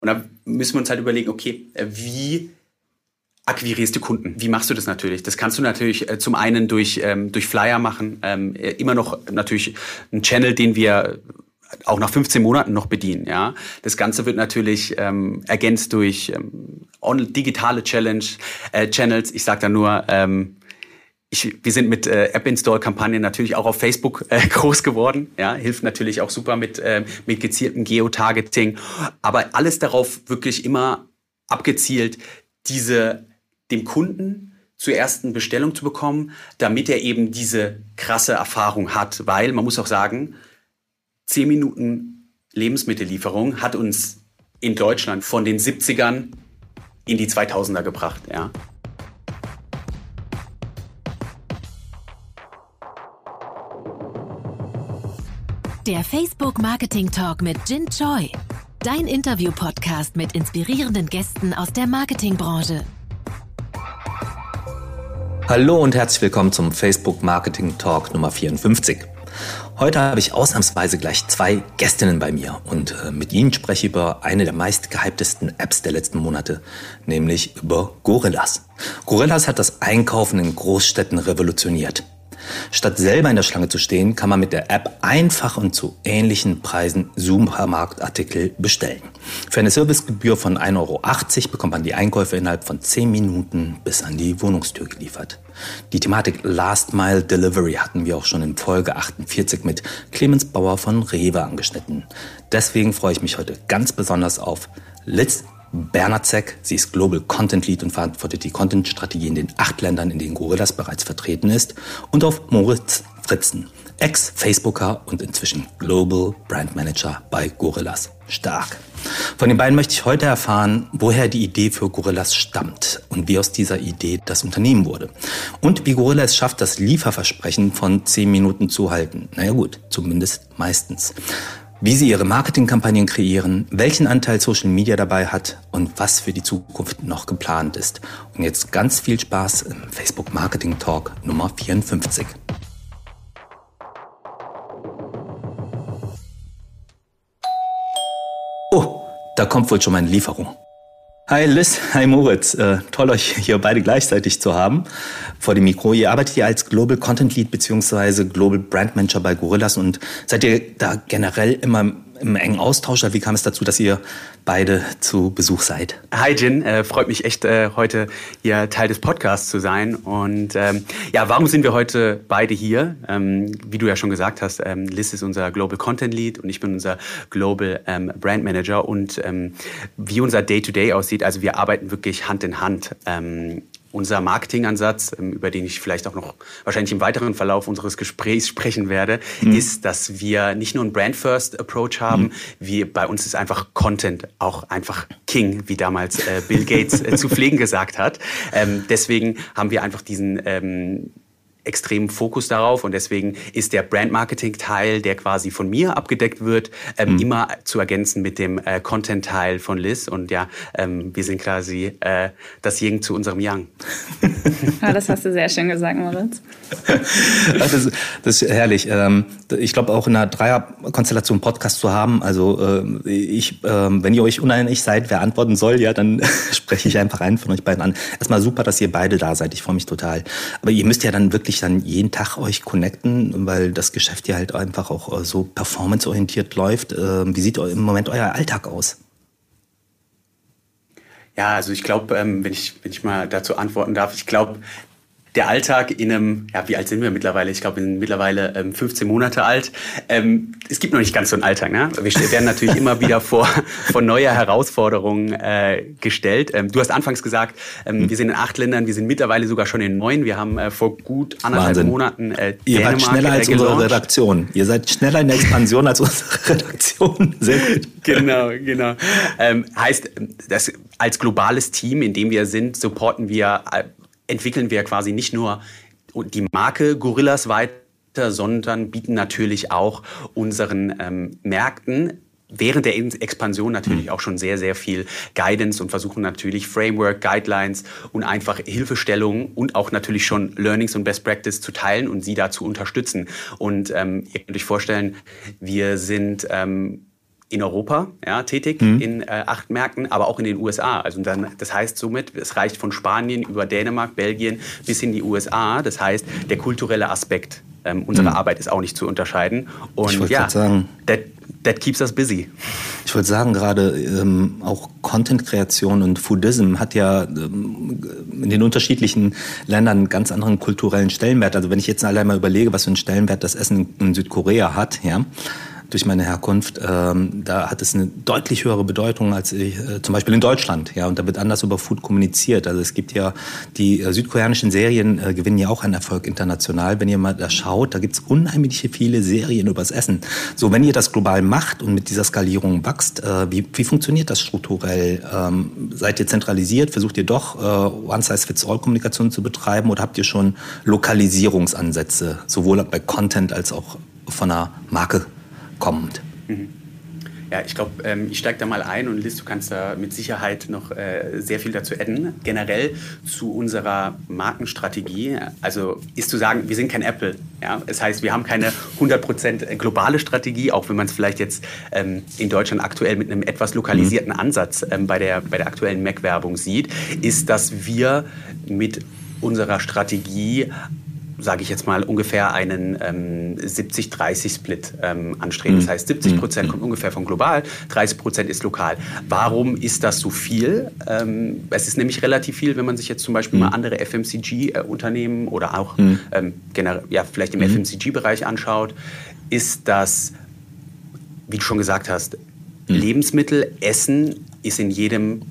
Und da müssen wir uns halt überlegen, okay, äh, wie akquirierst du Kunden? Wie machst du das natürlich? Das kannst du natürlich äh, zum einen durch, ähm, durch Flyer machen, ähm, äh, immer noch natürlich ein Channel, den wir auch nach 15 Monaten noch bedienen. Ja, das Ganze wird natürlich ähm, ergänzt durch ähm, digitale Challenge äh, Channels. Ich sage da nur ähm, ich, wir sind mit äh, App-Install-Kampagnen natürlich auch auf Facebook äh, groß geworden. Ja, hilft natürlich auch super mit, äh, mit gezieltem Geotargeting. Aber alles darauf wirklich immer abgezielt, diese dem Kunden zur ersten Bestellung zu bekommen, damit er eben diese krasse Erfahrung hat. Weil man muss auch sagen, zehn Minuten Lebensmittellieferung hat uns in Deutschland von den 70ern in die 2000er gebracht. Ja. Der Facebook Marketing Talk mit Jin Choi. Dein Interview-Podcast mit inspirierenden Gästen aus der Marketingbranche. Hallo und herzlich willkommen zum Facebook Marketing Talk Nummer 54. Heute habe ich ausnahmsweise gleich zwei Gästinnen bei mir und äh, mit ihnen spreche ich über eine der meist gehyptesten Apps der letzten Monate, nämlich über Gorillas. Gorillas hat das Einkaufen in Großstädten revolutioniert. Statt selber in der Schlange zu stehen, kann man mit der App einfach und zu ähnlichen Preisen Supermarktartikel bestellen. Für eine Servicegebühr von 1,80 Euro bekommt man die Einkäufe innerhalb von 10 Minuten bis an die Wohnungstür geliefert. Die Thematik Last Mile Delivery hatten wir auch schon in Folge 48 mit Clemens Bauer von Rewe angeschnitten. Deswegen freue ich mich heute ganz besonders auf Liz Bernhard Zeck. Sie ist Global Content Lead und verantwortet die Content-Strategie in den acht Ländern, in denen Gorillas bereits vertreten ist. Und auf Moritz Fritzen, Ex-Facebooker und inzwischen Global Brand Manager bei Gorillas. Stark. Von den beiden möchte ich heute erfahren, woher die Idee für Gorillas stammt und wie aus dieser Idee das Unternehmen wurde. Und wie Gorilla es schafft, das Lieferversprechen von 10 Minuten zu halten. Naja gut, zumindest meistens wie sie ihre Marketingkampagnen kreieren, welchen Anteil Social Media dabei hat und was für die Zukunft noch geplant ist. Und jetzt ganz viel Spaß im Facebook Marketing Talk Nummer 54. Oh, da kommt wohl schon meine Lieferung. Hi Liz, hi Moritz. Äh, toll, euch hier beide gleichzeitig zu haben vor dem Mikro. Ihr arbeitet ja als Global Content Lead beziehungsweise Global Brand Manager bei Gorillas und seid ihr da generell immer im engen Austausch? Wie kam es dazu, dass ihr beide zu Besuch seid? Hi Jin, äh, freut mich echt, äh, heute hier Teil des Podcasts zu sein. Und ähm, ja, warum sind wir heute beide hier? Ähm, wie du ja schon gesagt hast, ähm, Liz ist unser Global Content Lead und ich bin unser Global ähm, Brand Manager. Und ähm, wie unser Day-to-Day -Day aussieht, also wir arbeiten wirklich Hand in Hand. Unser Marketingansatz, ähm, über den ich vielleicht auch noch wahrscheinlich im weiteren Verlauf unseres Gesprächs sprechen werde, mhm. ist, dass wir nicht nur einen Brand-First-Approach haben, mhm. wie bei uns ist einfach Content auch einfach King, wie damals äh, Bill Gates äh, zu pflegen gesagt hat. Ähm, deswegen haben wir einfach diesen ähm, extremen Fokus darauf und deswegen ist der Brand-Marketing-Teil, der quasi von mir abgedeckt wird, ähm, mhm. immer zu ergänzen mit dem äh, Content-Teil von Liz und ja, ähm, wir sind quasi äh, das Yin zu unserem Yang. ja, das hast du sehr schön gesagt, Moritz. das, ist, das ist herrlich. Ähm, ich glaube auch in einer Dreier-Konstellation Podcast zu haben, also äh, ich, ähm, wenn ihr euch uneinig seid, wer antworten soll, ja, dann spreche ich einfach einen von euch beiden an. Erstmal super, dass ihr beide da seid, ich freue mich total. Aber ihr müsst ja dann wirklich wirklich dann jeden Tag euch connecten, weil das Geschäft ja halt einfach auch äh, so performanceorientiert läuft. Ähm, wie sieht im Moment euer Alltag aus? Ja, also ich glaube, ähm, wenn, ich, wenn ich mal dazu antworten darf, ich glaube, der Alltag in einem, ja, wie alt sind wir mittlerweile? Ich glaube, wir sind mittlerweile ähm, 15 Monate alt. Ähm, es gibt noch nicht ganz so einen Alltag. Ne? Wir werden natürlich immer wieder vor, vor neue Herausforderungen äh, gestellt. Ähm, du hast anfangs gesagt, ähm, wir sind in acht Ländern, wir sind mittlerweile sogar schon in neun. Wir haben äh, vor gut anderthalb Wahnsinn. Monaten äh, Ihr Dänemark, wart schneller als äh, unsere Redaktion. Ihr seid schneller in der Expansion als unsere Redaktion. Sehr gut. Genau, genau. Ähm, heißt, das als globales Team, in dem wir sind, supporten wir äh, entwickeln wir quasi nicht nur die Marke Gorillas weiter, sondern bieten natürlich auch unseren ähm, Märkten während der Expansion natürlich mhm. auch schon sehr, sehr viel Guidance und versuchen natürlich Framework, Guidelines und einfach Hilfestellungen und auch natürlich schon Learnings und Best Practice zu teilen und sie da zu unterstützen. Und ähm, ihr könnt euch vorstellen, wir sind ähm, in Europa ja, tätig, mhm. in äh, acht Märkten, aber auch in den USA. Also dann, das heißt somit, es reicht von Spanien über Dänemark, Belgien bis in die USA. Das heißt, der kulturelle Aspekt ähm, unserer mhm. Arbeit ist auch nicht zu unterscheiden. Und ich ja, sagen, that, that keeps us busy. Ich wollte sagen, gerade ähm, auch Content-Kreation und Foodism hat ja ähm, in den unterschiedlichen Ländern einen ganz anderen kulturellen Stellenwert. Also wenn ich jetzt allein mal überlege, was für einen Stellenwert das Essen in Südkorea hat, ja, durch meine Herkunft, ähm, da hat es eine deutlich höhere Bedeutung als ich, äh, zum Beispiel in Deutschland. Ja, und da wird anders über Food kommuniziert. Also es gibt ja die äh, südkoreanischen Serien äh, gewinnen ja auch einen Erfolg international. Wenn ihr mal da schaut, da gibt es unheimlich viele Serien übers Essen. So, wenn ihr das global macht und mit dieser Skalierung wächst, äh, wie, wie funktioniert das strukturell? Ähm, seid ihr zentralisiert? Versucht ihr doch äh, One-Size-Fits-All-Kommunikation zu betreiben oder habt ihr schon Lokalisierungsansätze, sowohl bei Content als auch von einer Marke kommt. Mhm. Ja, ich glaube, ähm, ich steige da mal ein und Liz, du kannst da mit Sicherheit noch äh, sehr viel dazu adden. Generell zu unserer Markenstrategie, also ist zu sagen, wir sind kein Apple. Ja? Das heißt, wir haben keine 100% globale Strategie, auch wenn man es vielleicht jetzt ähm, in Deutschland aktuell mit einem etwas lokalisierten mhm. Ansatz ähm, bei, der, bei der aktuellen Mac-Werbung sieht, ist, dass wir mit unserer Strategie sage ich jetzt mal, ungefähr einen ähm, 70-30-Split ähm, anstreben. Das mhm. heißt, 70 Prozent mhm. kommt ungefähr von global, 30 Prozent ist lokal. Warum ist das so viel? Ähm, es ist nämlich relativ viel, wenn man sich jetzt zum Beispiel mhm. mal andere FMCG-Unternehmen oder auch ähm, generell, ja, vielleicht im. FMCG-Bereich anschaut, ist das, wie du schon gesagt hast. Lebensmittel, Essen ist in jedem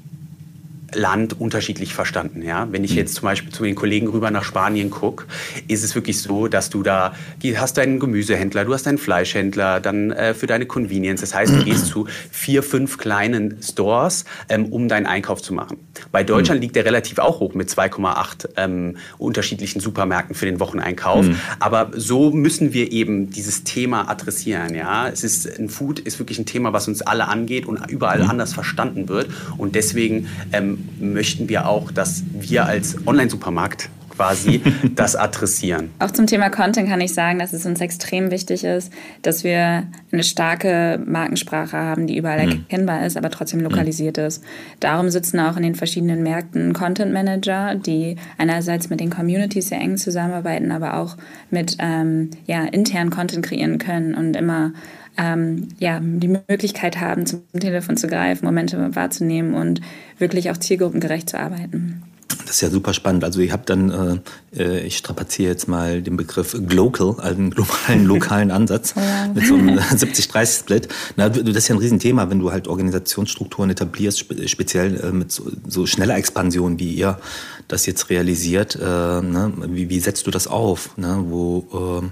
Land unterschiedlich verstanden. Ja? Wenn ich hm. jetzt zum Beispiel zu den Kollegen rüber nach Spanien gucke, ist es wirklich so, dass du da hast deinen Gemüsehändler, du hast deinen Fleischhändler, dann äh, für deine Convenience. Das heißt, du gehst zu vier, fünf kleinen Stores, ähm, um deinen Einkauf zu machen. Bei Deutschland mhm. liegt der relativ auch hoch mit 2,8 ähm, unterschiedlichen Supermärkten für den Wocheneinkauf. Mhm. Aber so müssen wir eben dieses Thema adressieren. Ja? Es ist, ein Food ist wirklich ein Thema, was uns alle angeht und überall mhm. anders verstanden wird. Und deswegen ähm, möchten wir auch, dass wir als Online-Supermarkt quasi das adressieren. Auch zum Thema Content kann ich sagen, dass es uns extrem wichtig ist, dass wir eine starke Markensprache haben, die überall mhm. erkennbar ist, aber trotzdem lokalisiert mhm. ist. Darum sitzen auch in den verschiedenen Märkten Content Manager, die einerseits mit den Communities sehr eng zusammenarbeiten, aber auch mit ähm, ja, intern Content kreieren können und immer ähm, ja, die Möglichkeit haben, zum Telefon zu greifen, Momente wahrzunehmen und wirklich auch zielgruppengerecht zu arbeiten. Das ist ja super spannend. Also ich habe dann, äh, äh ich strapaziere jetzt mal den Begriff Glocal, also einen globalen, lokalen Ansatz mit so einem 70-30-Split. das ist ja ein Riesenthema, wenn du halt Organisationsstrukturen etablierst, speziell äh, mit so, so, schneller Expansion, wie ihr das jetzt realisiert. Äh, ne? wie, wie setzt du das auf? Ne? Wo äh,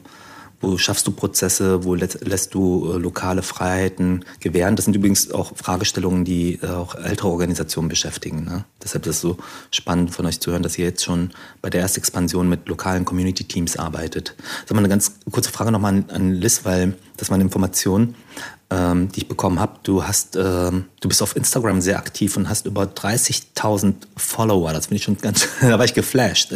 wo schaffst du Prozesse? Wo lässt du äh, lokale Freiheiten gewähren? Das sind übrigens auch Fragestellungen, die äh, auch ältere Organisationen beschäftigen. Ne? Deshalb ist es so spannend von euch zu hören, dass ihr jetzt schon bei der Erstexpansion mit lokalen Community-Teams arbeitet. Sag mal eine ganz kurze Frage nochmal an, an Liz, weil das war eine Information, ähm, die ich bekommen habe. Du hast, ähm, du bist auf Instagram sehr aktiv und hast über 30.000 Follower. Das finde ich schon ganz, da war ich geflasht.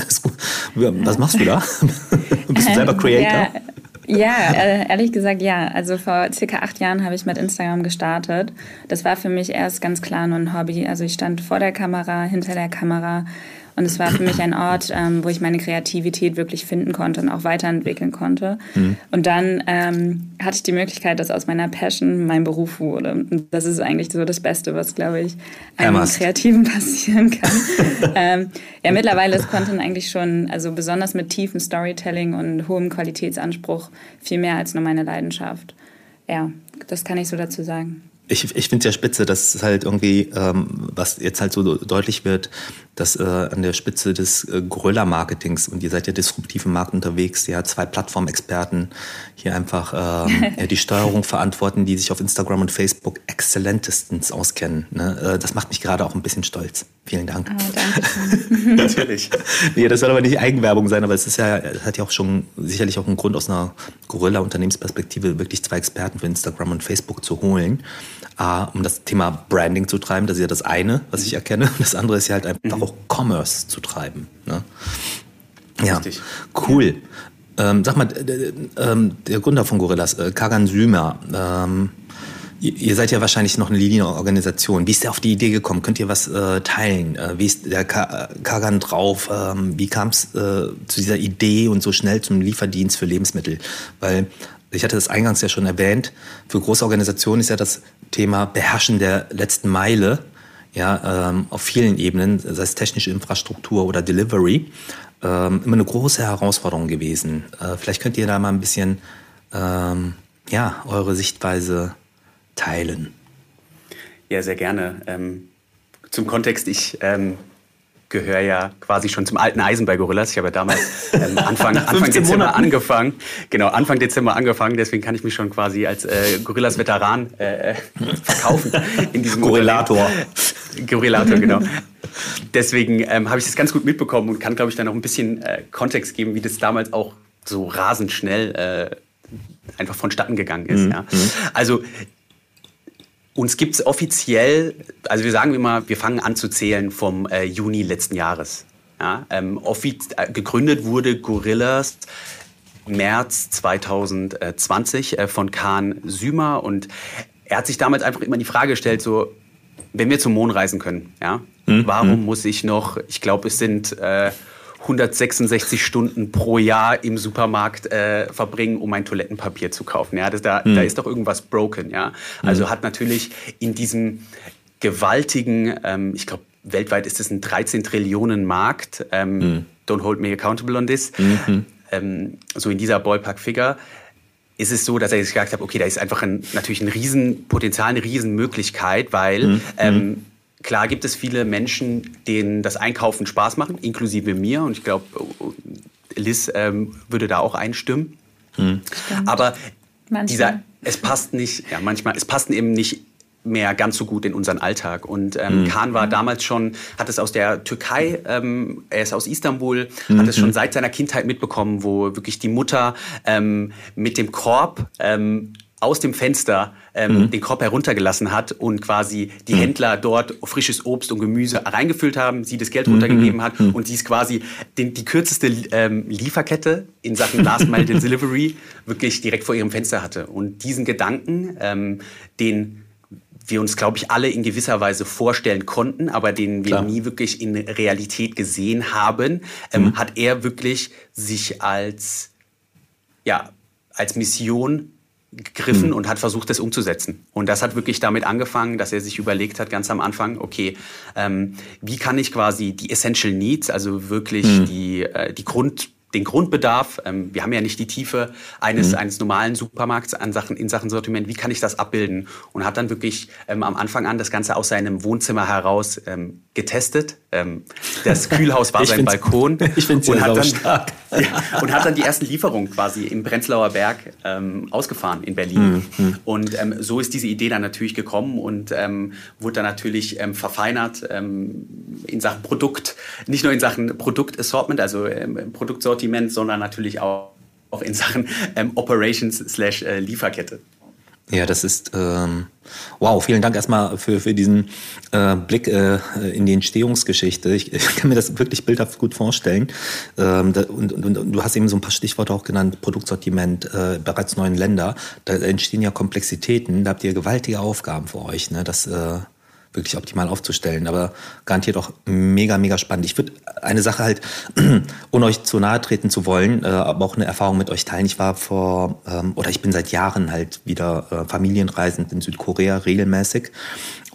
Was machst du da? bist du selber Creator? Ja. Ja, äh, ehrlich gesagt ja. Also vor circa acht Jahren habe ich mit Instagram gestartet. Das war für mich erst ganz klar nur ein Hobby. Also ich stand vor der Kamera, hinter der Kamera und es war für mich ein Ort, ähm, wo ich meine Kreativität wirklich finden konnte und auch weiterentwickeln konnte. Mhm. Und dann ähm, hatte ich die Möglichkeit, dass aus meiner Passion mein Beruf wurde. Und das ist eigentlich so das Beste, was, glaube ich, einem Kreativen passieren kann. ähm, ja, mittlerweile ist Content eigentlich schon, also besonders mit tiefem Storytelling und hohem Qualitätsanspruch, viel mehr als nur meine Leidenschaft. Ja, das kann ich so dazu sagen ich, ich finde es ja spitze, dass halt irgendwie, ähm, was jetzt halt so deutlich wird, dass äh, an der Spitze des äh, Gorilla-Marketings und ihr seid ja disruptiv im Markt unterwegs, ja, zwei Plattformexperten hier einfach ähm, ja, die Steuerung verantworten, die sich auf Instagram und Facebook exzellentestens auskennen. Ne? Äh, das macht mich gerade auch ein bisschen stolz. Vielen Dank. Oh, danke. Natürlich. Nee, das soll aber nicht Eigenwerbung sein, aber es ist ja, es hat ja auch schon sicherlich auch einen Grund aus einer Gorilla-Unternehmensperspektive, wirklich zwei Experten für Instagram und Facebook zu holen. A, um das Thema Branding zu treiben, das ist ja das eine, was ich erkenne. Das andere ist ja halt einfach mhm. auch Commerce zu treiben. Ne? Ja, Richtig. cool. Ähm, sag mal, äh, äh, der Gründer von Gorillas, äh, Kagan Sümer, ähm, Ihr seid ja wahrscheinlich noch eine Linienorganisation. Wie ist der auf die Idee gekommen? Könnt ihr was äh, teilen? Äh, wie ist der Ka Kagan drauf? Ähm, wie kam es äh, zu dieser Idee und so schnell zum Lieferdienst für Lebensmittel? Weil ich hatte das eingangs ja schon erwähnt, für große Organisationen ist ja das Thema Beherrschen der letzten Meile ja, ähm, auf vielen Ebenen, sei es technische Infrastruktur oder Delivery, ähm, immer eine große Herausforderung gewesen. Äh, vielleicht könnt ihr da mal ein bisschen ähm, ja, eure Sichtweise teilen. Ja, sehr gerne. Ähm, zum Kontext, ich ähm, gehöre ja quasi schon zum alten Eisen bei Gorillas. Ich habe ja damals ähm, Anfang, Anfang Dezember Monaten. angefangen. Genau, Anfang Dezember angefangen. Deswegen kann ich mich schon quasi als äh, Gorillas-Veteran äh, äh verkaufen. In diesem Gorillator. Gorillator, genau. Deswegen ähm, habe ich das ganz gut mitbekommen und kann, glaube ich, dann noch ein bisschen äh, Kontext geben, wie das damals auch so rasend schnell äh, einfach vonstatten gegangen ist. Mhm. Ja. Mhm. Also uns gibt es offiziell, also wir sagen immer, wir fangen an zu zählen vom äh, Juni letzten Jahres. Ja, ähm, äh, gegründet wurde Gorillas März 2020 äh, von Kahn Sümer und er hat sich damals einfach immer die Frage gestellt, so, wenn wir zum Mond reisen können, ja, mhm. warum mhm. muss ich noch, ich glaube, es sind äh, 166 Stunden pro Jahr im Supermarkt äh, verbringen, um ein Toilettenpapier zu kaufen. Ja, das, da, mhm. da ist doch irgendwas broken. Ja, also mhm. hat natürlich in diesem gewaltigen, ähm, ich glaube, weltweit ist es ein 13 Trillionen Markt. Ähm, mhm. Don't hold me accountable on this. Mhm. Ähm, so in dieser Ballpark-Figure ist es so, dass sich gesagt hat, okay, da ist einfach ein, natürlich ein Riesenpotenzial, eine Riesenmöglichkeit, weil mhm. ähm, Klar gibt es viele Menschen, denen das Einkaufen Spaß machen, inklusive mir. Und ich glaube, Liz ähm, würde da auch einstimmen. Hm. Aber manchmal. dieser, es passt nicht, ja, manchmal, es passt eben nicht mehr ganz so gut in unseren Alltag. Und ähm, mhm. Khan war damals schon, hat es aus der Türkei, ähm, er ist aus Istanbul, mhm. hat es schon seit seiner Kindheit mitbekommen, wo wirklich die Mutter ähm, mit dem Korb ähm, aus dem Fenster ähm, mhm. den Korb heruntergelassen hat und quasi die mhm. Händler dort frisches Obst und Gemüse reingefüllt haben, sie das Geld mhm. runtergegeben hat mhm. und sie ist quasi den, die kürzeste ähm, Lieferkette in Sachen Last Mile Delivery wirklich direkt vor ihrem Fenster hatte. Und diesen Gedanken, ähm, den wir uns, glaube ich, alle in gewisser Weise vorstellen konnten, aber den wir Klar. nie wirklich in Realität gesehen haben, ähm, mhm. hat er wirklich sich als, ja, als Mission gegriffen mhm. und hat versucht, das umzusetzen. Und das hat wirklich damit angefangen, dass er sich überlegt hat, ganz am Anfang, okay, ähm, wie kann ich quasi die Essential Needs, also wirklich mhm. die, äh, die Grund den Grundbedarf. Ähm, wir haben ja nicht die Tiefe eines, mhm. eines normalen Supermarkts an Sachen, in Sachen Sortiment. Wie kann ich das abbilden? Und hat dann wirklich ähm, am Anfang an das Ganze aus seinem Wohnzimmer heraus ähm, getestet. Ähm, das Kühlhaus war sein Balkon. Ich finde es ja dann, stark. Ja, und hat dann die ersten Lieferungen quasi im Prenzlauer Berg ähm, ausgefahren in Berlin. Mhm. Und ähm, so ist diese Idee dann natürlich gekommen und wurde dann natürlich verfeinert in Sachen Produkt, nicht nur in Sachen Produktassortment, also Produktsortiment, Sortiment, sondern natürlich auch, auch in Sachen ähm, Operations slash äh, Lieferkette. Ja, das ist ähm, wow. Vielen Dank erstmal für, für diesen äh, Blick äh, in die Entstehungsgeschichte. Ich, ich, kann mir das wirklich bildhaft gut vorstellen. Ähm, da, und, und, und, du hast eben so ein paar Stichworte auch genannt: Produktsortiment, äh, bereits neuen Länder. Da entstehen ja Komplexitäten. Da habt ihr gewaltige Aufgaben für euch. Ne? Das äh, wirklich optimal aufzustellen. Aber garantiert auch mega, mega spannend. Ich würde eine Sache halt, ohne euch zu nahe treten zu wollen, äh, aber auch eine Erfahrung mit euch teilen. Ich war vor, ähm, oder ich bin seit Jahren halt wieder äh, familienreisend in Südkorea regelmäßig.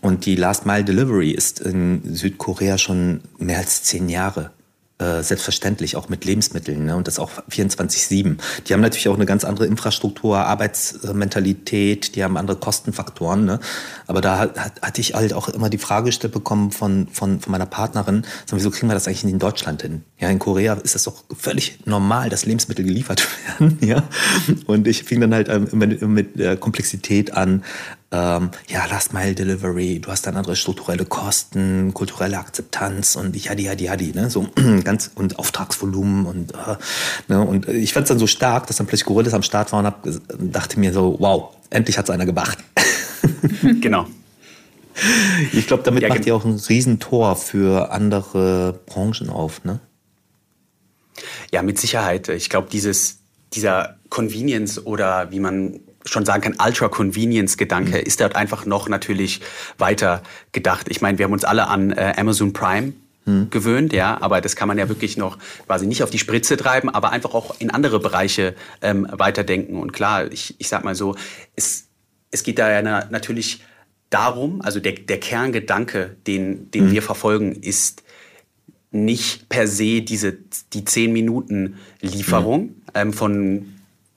Und die Last Mile Delivery ist in Südkorea schon mehr als zehn Jahre äh, selbstverständlich auch mit Lebensmitteln ne? und das auch 24-7. Die haben natürlich auch eine ganz andere Infrastruktur, Arbeitsmentalität, die haben andere Kostenfaktoren. Ne? Aber da hat, hatte ich halt auch immer die Frage gestellt bekommen von, von, von meiner Partnerin, so, wieso kriegen wir das eigentlich in Deutschland hin? Ja, in Korea ist das doch völlig normal, dass Lebensmittel geliefert werden. ja? Und ich fing dann halt ähm, mit, mit der Komplexität an, ähm, ja, Last Mile Delivery, du hast dann andere strukturelle Kosten, kulturelle Akzeptanz und yadi, yadi, yadi, ne, so ganz, und Auftragsvolumen und, äh, ne, und ich fand es dann so stark, dass dann plötzlich Gorillas am Start war und hab, dachte mir so, wow, endlich hat es einer gemacht. genau. Ich glaube, damit ja, macht ihr auch ein Riesentor für andere Branchen auf, ne? Ja, mit Sicherheit. Ich glaube, dieses, dieser Convenience oder wie man schon sagen kann, Ultra-Convenience-Gedanke mhm. ist dort einfach noch natürlich weiter gedacht. Ich meine, wir haben uns alle an äh, Amazon Prime hm. gewöhnt, ja, aber das kann man ja wirklich noch quasi nicht auf die Spritze treiben, aber einfach auch in andere Bereiche ähm, weiterdenken. Und klar, ich, ich sag mal so, es, es geht da ja na, natürlich darum, also der, der Kerngedanke, den, den hm. wir verfolgen, ist nicht per se diese die zehn Minuten Lieferung hm. ähm, von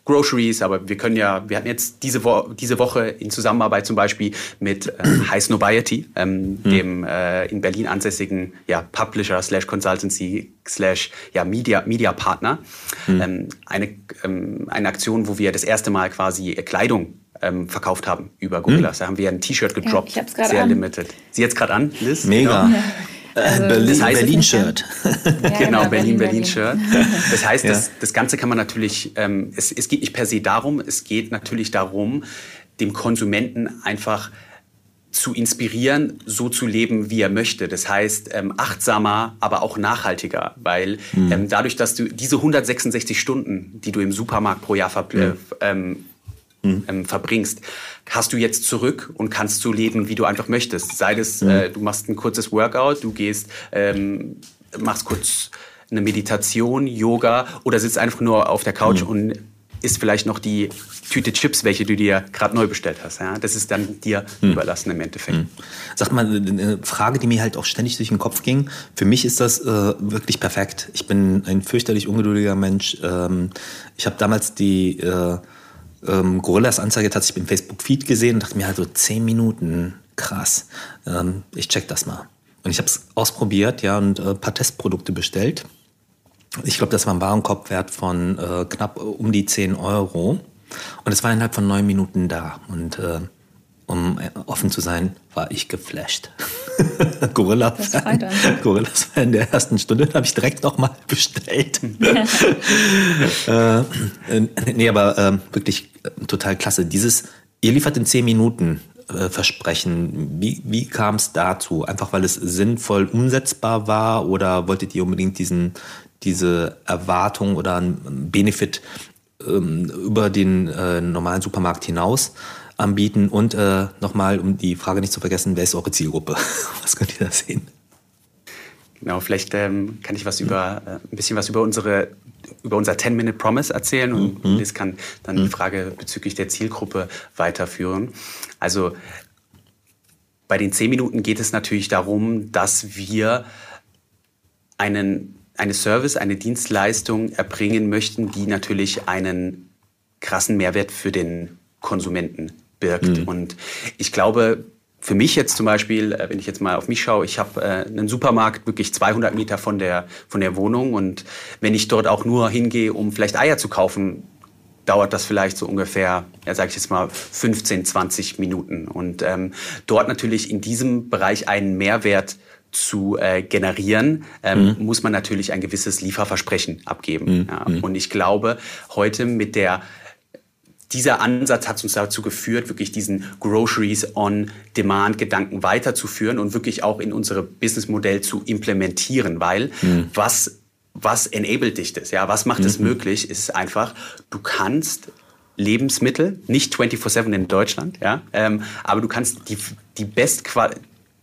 Groceries, aber wir können ja, wir hatten jetzt diese, Wo diese Woche in Zusammenarbeit zum Beispiel mit äh, High Snobiety, ähm, mhm. dem äh, in Berlin ansässigen ja, Publisher slash Consultancy slash ja, Media, Media Partner, mhm. ähm, eine, ähm, eine Aktion, wo wir das erste Mal quasi Kleidung ähm, verkauft haben über Gorillas. Mhm. Da haben wir ein T-Shirt gedroppt, ja, sehr an. limited. Sie jetzt gerade an, Liz? Mega. Genau. Also, Berlin, das Berlin Shirt. Ja, genau, Berlin, Berlin, Shirt. Das heißt, ja. das, das Ganze kann man natürlich, ähm, es, es geht nicht per se darum, es geht natürlich darum, dem Konsumenten einfach zu inspirieren, so zu leben, wie er möchte. Das heißt, ähm, achtsamer, aber auch nachhaltiger, weil mhm. ähm, dadurch, dass du diese 166 Stunden, die du im Supermarkt pro Jahr mhm. ähm, mhm. ähm, verbringst, hast du jetzt zurück und kannst so leben, wie du einfach möchtest. Sei das, mhm. äh, du machst ein kurzes Workout, du gehst, ähm, machst kurz eine Meditation, Yoga oder sitzt einfach nur auf der Couch mhm. und isst vielleicht noch die Tüte Chips, welche du dir gerade neu bestellt hast. Ja? Das ist dann dir hm. überlassen im Endeffekt. Hm. Sag mal, eine Frage, die mir halt auch ständig durch den Kopf ging. Für mich ist das äh, wirklich perfekt. Ich bin ein fürchterlich ungeduldiger Mensch. Ähm, ich habe damals die äh, ähm, Gorillas Anzeige tatsächlich im Facebook-Feed gesehen und dachte mir halt so, zehn Minuten, krass. Ähm, ich check das mal. Und ich habe es ausprobiert, ja, und äh, paar Testprodukte bestellt. Ich glaube, das war ein Warenkorbwert von äh, knapp um die 10 Euro. Und es war innerhalb von neun Minuten da. Und äh, um offen zu sein, war ich geflasht. Gorilla Fan. Gorillas Fan der ersten Stunde habe ich direkt nochmal bestellt. äh, nee, aber äh, wirklich äh, total klasse. Dieses, ihr liefert in zehn Minuten äh, Versprechen. Wie, wie kam es dazu? Einfach weil es sinnvoll umsetzbar war oder wolltet ihr unbedingt diesen, diese Erwartung oder einen Benefit ähm, über den äh, normalen Supermarkt hinaus anbieten. Und äh, nochmal, um die Frage nicht zu vergessen, wer ist eure Zielgruppe? Was könnt ihr da sehen? Genau, vielleicht ähm, kann ich was über äh, ein bisschen was über unsere über unser 10-Minute-Promise erzählen und mhm. Liz kann dann mhm. die Frage bezüglich der Zielgruppe weiterführen. Also bei den 10 Minuten geht es natürlich darum, dass wir einen, eine Service, eine Dienstleistung erbringen möchten, die natürlich einen krassen Mehrwert für den Konsumenten birgt. Mhm. Und ich glaube, für mich jetzt zum Beispiel, äh, wenn ich jetzt mal auf mich schaue, ich habe äh, einen Supermarkt wirklich 200 Meter von der, von der Wohnung und wenn ich dort auch nur hingehe, um vielleicht Eier zu kaufen, dauert das vielleicht so ungefähr, ja, sage ich jetzt mal, 15, 20 Minuten. Und ähm, dort natürlich in diesem Bereich einen Mehrwert zu äh, generieren, ähm, mhm. muss man natürlich ein gewisses Lieferversprechen abgeben. Mhm. Ja. Mhm. Und ich glaube, heute mit der dieser Ansatz hat uns dazu geführt, wirklich diesen Groceries on Demand Gedanken weiterzuführen und wirklich auch in unsere Businessmodell zu implementieren, weil mhm. was was enabled dich das? Ja, was macht es mhm. möglich? Ist einfach, du kannst Lebensmittel, nicht 24-7 in Deutschland, ja, ähm, aber du kannst die, die best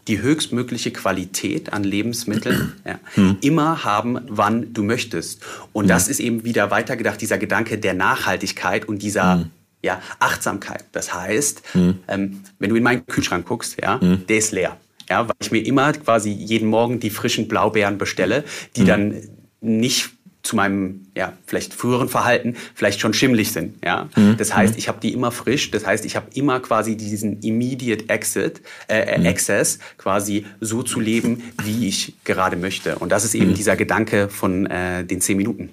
die höchstmögliche Qualität an Lebensmitteln ja, hm. immer haben, wann du möchtest. Und hm. das ist eben wieder weitergedacht, dieser Gedanke der Nachhaltigkeit und dieser hm. Ja, Achtsamkeit. Das heißt, hm. ähm, wenn du in meinen Kühlschrank guckst, ja, hm. der ist leer. Ja, weil ich mir immer quasi jeden Morgen die frischen Blaubeeren bestelle, die hm. dann nicht zu meinem ja vielleicht früheren Verhalten vielleicht schon schimmlig sind. Ja, mhm. das heißt, mhm. ich habe die immer frisch. Das heißt, ich habe immer quasi diesen immediate Exit äh, mhm. Access quasi so zu leben, wie ich gerade möchte. Und das ist eben mhm. dieser Gedanke von äh, den zehn Minuten.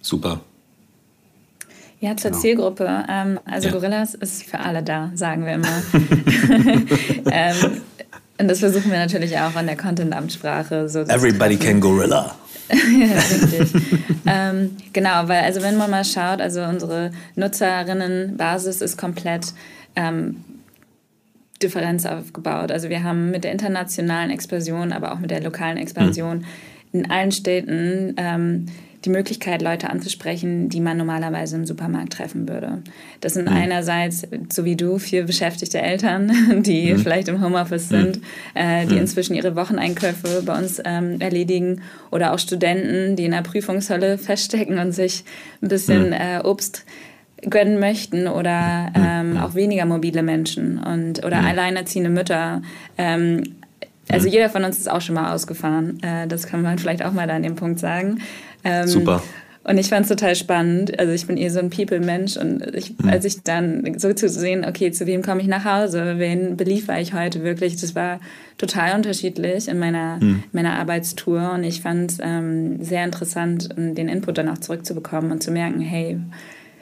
Super. Ja, zur genau. Zielgruppe. Ähm, also ja. Gorillas ist für alle da, sagen wir immer. ähm, und das versuchen wir natürlich auch in der Content-Amtssprache so. Everybody can Gorilla. ja, richtig. ähm, genau, weil also wenn man mal schaut, also unsere Nutzerinnenbasis ist komplett ähm, Differenz aufgebaut. Also wir haben mit der internationalen Expansion, aber auch mit der lokalen Expansion mhm. in allen Städten ähm, die Möglichkeit, Leute anzusprechen, die man normalerweise im Supermarkt treffen würde. Das sind mhm. einerseits, so wie du, viel beschäftigte Eltern, die mhm. vielleicht im Homeoffice sind, mhm. äh, die mhm. inzwischen ihre Wocheneinkäufe bei uns ähm, erledigen oder auch Studenten, die in der Prüfungshölle feststecken und sich ein bisschen mhm. äh, Obst gönnen möchten oder ähm, auch weniger mobile Menschen und oder alleinerziehende Mütter. Ähm, also jeder von uns ist auch schon mal ausgefahren. Äh, das kann man vielleicht auch mal da an dem Punkt sagen. Ähm, Super. Und ich fand es total spannend. Also ich bin eh so ein People-Mensch und ich, mhm. als ich dann so zu sehen, okay, zu wem komme ich nach Hause, wen beliefer ich heute wirklich, das war total unterschiedlich in meiner, mhm. meiner Arbeitstour und ich fand es ähm, sehr interessant, den Input dann auch zurückzubekommen und zu merken, hey,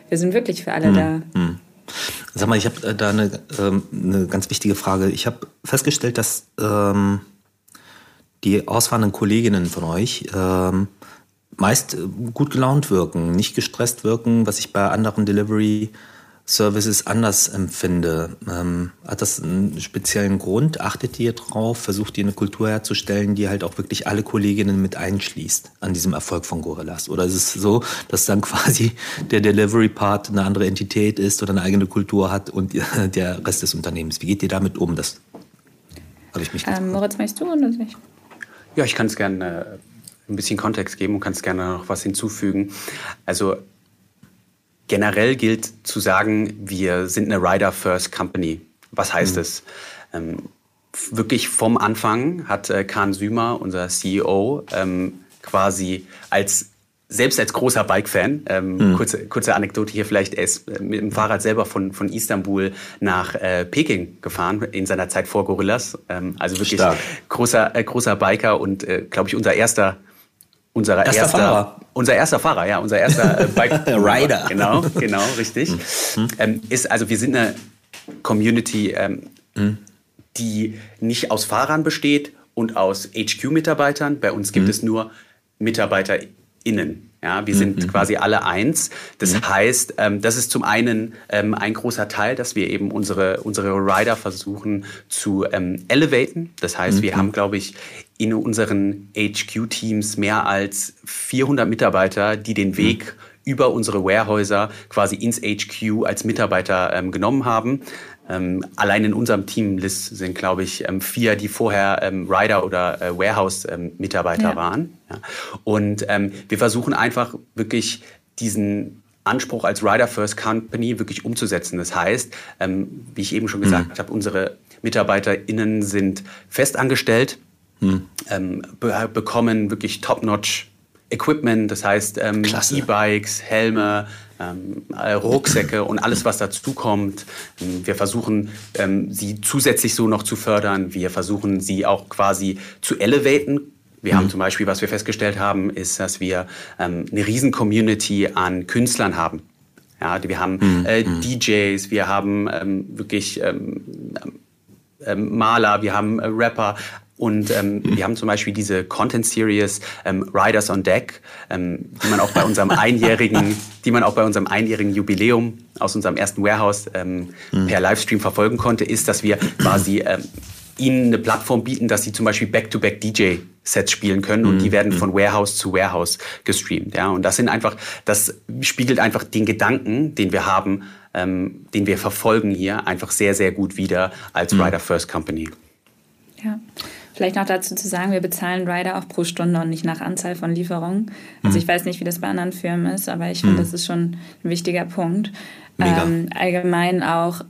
wir sind wirklich für alle mhm. da. Sag mal, ich habe äh, da eine, ähm, eine ganz wichtige Frage. Ich habe festgestellt, dass ähm, die ausfahrenden Kolleginnen von euch ähm, meist äh, gut gelaunt wirken, nicht gestresst wirken, was ich bei anderen Delivery Services anders empfinde. Ähm, hat das einen speziellen Grund? Achtet ihr drauf? Versucht ihr eine Kultur herzustellen, die halt auch wirklich alle Kolleginnen mit einschließt an diesem Erfolg von Gorillas? Oder ist es so, dass dann quasi der Delivery-Part eine andere Entität ist oder eine eigene Kultur hat und der Rest des Unternehmens? Wie geht ihr damit um? Das habe ich mich. Ähm, Moritz, möchtest du oder ich? Ja, ich kann es gerne ein bisschen Kontext geben und kannst gerne noch was hinzufügen. Also generell gilt zu sagen, wir sind eine Rider First Company. Was heißt mhm. es? Ähm, wirklich vom Anfang hat äh, Kahn Sümer, unser CEO, ähm, quasi als selbst als großer Bike-Fan, ähm, mhm. kurze, kurze Anekdote hier vielleicht, er ist äh, mit dem Fahrrad selber von, von Istanbul nach äh, Peking gefahren, in seiner Zeit vor Gorillas. Ähm, also wirklich großer, äh, großer Biker und, äh, glaube ich, unser erster unser erster, erster Fahrer. Unser erster Fahrer, ja, unser erster äh, Bike Rider. Genau, genau, richtig. Mhm. Ähm, ist also wir sind eine Community, ähm, mhm. die nicht aus Fahrern besteht und aus HQ-Mitarbeitern. Bei uns gibt mhm. es nur MitarbeiterInnen. Ja, wir sind mhm. quasi alle eins. Das mhm. heißt, ähm, das ist zum einen ähm, ein großer Teil, dass wir eben unsere, unsere Rider versuchen zu ähm, elevaten. Das heißt, mhm. wir haben, glaube ich, in unseren HQ-Teams mehr als 400 Mitarbeiter, die den Weg mhm. über unsere Warehäuser quasi ins HQ als Mitarbeiter ähm, genommen haben. Ähm, allein in unserem Team List sind, glaube ich, ähm, vier, die vorher ähm, Rider oder äh, Warehouse-Mitarbeiter ja. waren. Ja. Und ähm, wir versuchen einfach wirklich diesen Anspruch als Rider First Company wirklich umzusetzen. Das heißt, ähm, wie ich eben schon gesagt mhm. habe, unsere MitarbeiterInnen sind festangestellt, mhm. be bekommen wirklich top-notch Equipment, das heißt ähm, E-Bikes, Helme, ähm, äh, Rucksäcke und alles, was dazukommt. Ähm, wir versuchen, ähm, sie zusätzlich so noch zu fördern. Wir versuchen, sie auch quasi zu elevaten. Wir mhm. haben zum Beispiel, was wir festgestellt haben, ist, dass wir ähm, eine riesen Community an Künstlern haben. Ja, wir haben mhm. äh, mhm. DJs, wir haben ähm, wirklich ähm, Maler, wir haben äh, Rapper, und ähm, wir haben zum Beispiel diese Content Series ähm, Riders on Deck, ähm, die man auch bei unserem einjährigen, die man auch bei unserem einjährigen Jubiläum aus unserem ersten Warehouse ähm, mhm. per Livestream verfolgen konnte, ist, dass wir quasi ähm, ihnen eine Plattform bieten, dass sie zum Beispiel Back-to-Back DJ Sets spielen können und die mhm. werden mhm. von Warehouse zu Warehouse gestreamt. Ja, und das sind einfach, das spiegelt einfach den Gedanken, den wir haben, ähm, den wir verfolgen hier, einfach sehr, sehr gut wieder als mhm. Rider First Company. Ja. Vielleicht noch dazu zu sagen, wir bezahlen Rider auch pro Stunde und nicht nach Anzahl von Lieferungen. Also mhm. ich weiß nicht, wie das bei anderen Firmen ist, aber ich finde, mhm. das ist schon ein wichtiger Punkt. Ähm, allgemein auch,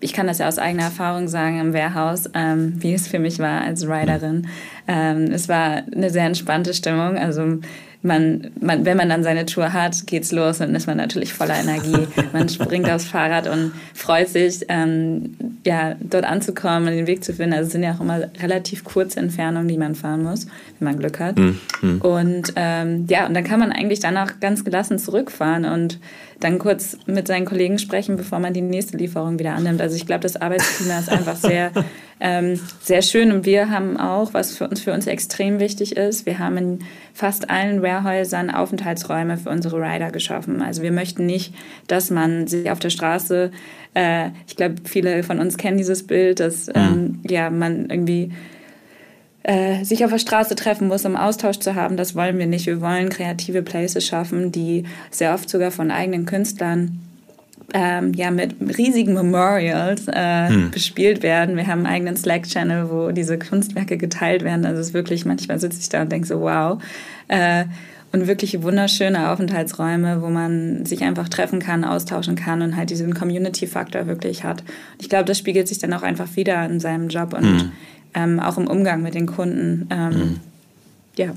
ich kann das ja aus eigener Erfahrung sagen im Warehouse, ähm, wie es für mich war als Riderin. Ähm, es war eine sehr entspannte Stimmung. Also man, man, wenn man dann seine Tour hat, geht's los und ist man natürlich voller Energie. Man springt aufs Fahrrad und freut sich, ähm, ja, dort anzukommen und den Weg zu finden. Also es sind ja auch immer relativ kurze Entfernungen, die man fahren muss, wenn man Glück hat. Mhm. Und ähm, ja, und dann kann man eigentlich danach ganz gelassen zurückfahren und dann kurz mit seinen Kollegen sprechen, bevor man die nächste Lieferung wieder annimmt. Also ich glaube, das Arbeitsklima ist einfach sehr, ähm, sehr schön. Und wir haben auch, was für uns, für uns extrem wichtig ist, wir haben in fast allen Warehäusern Aufenthaltsräume für unsere Rider geschaffen. Also wir möchten nicht, dass man sich auf der Straße, äh, ich glaube, viele von uns kennen dieses Bild, dass ähm, ja man irgendwie äh, sich auf der Straße treffen muss, um Austausch zu haben. Das wollen wir nicht. Wir wollen kreative Places schaffen, die sehr oft sogar von eigenen Künstlern ähm, ja mit riesigen Memorials äh, hm. bespielt werden. Wir haben einen eigenen Slack-Channel, wo diese Kunstwerke geteilt werden. Also es ist wirklich, manchmal sitze ich da und denke so, wow. Äh, und wirklich wunderschöne Aufenthaltsräume, wo man sich einfach treffen kann, austauschen kann und halt diesen Community-Faktor wirklich hat. Ich glaube, das spiegelt sich dann auch einfach wieder in seinem Job und hm. Ähm, auch im Umgang mit den Kunden. Ähm, hm. Ja.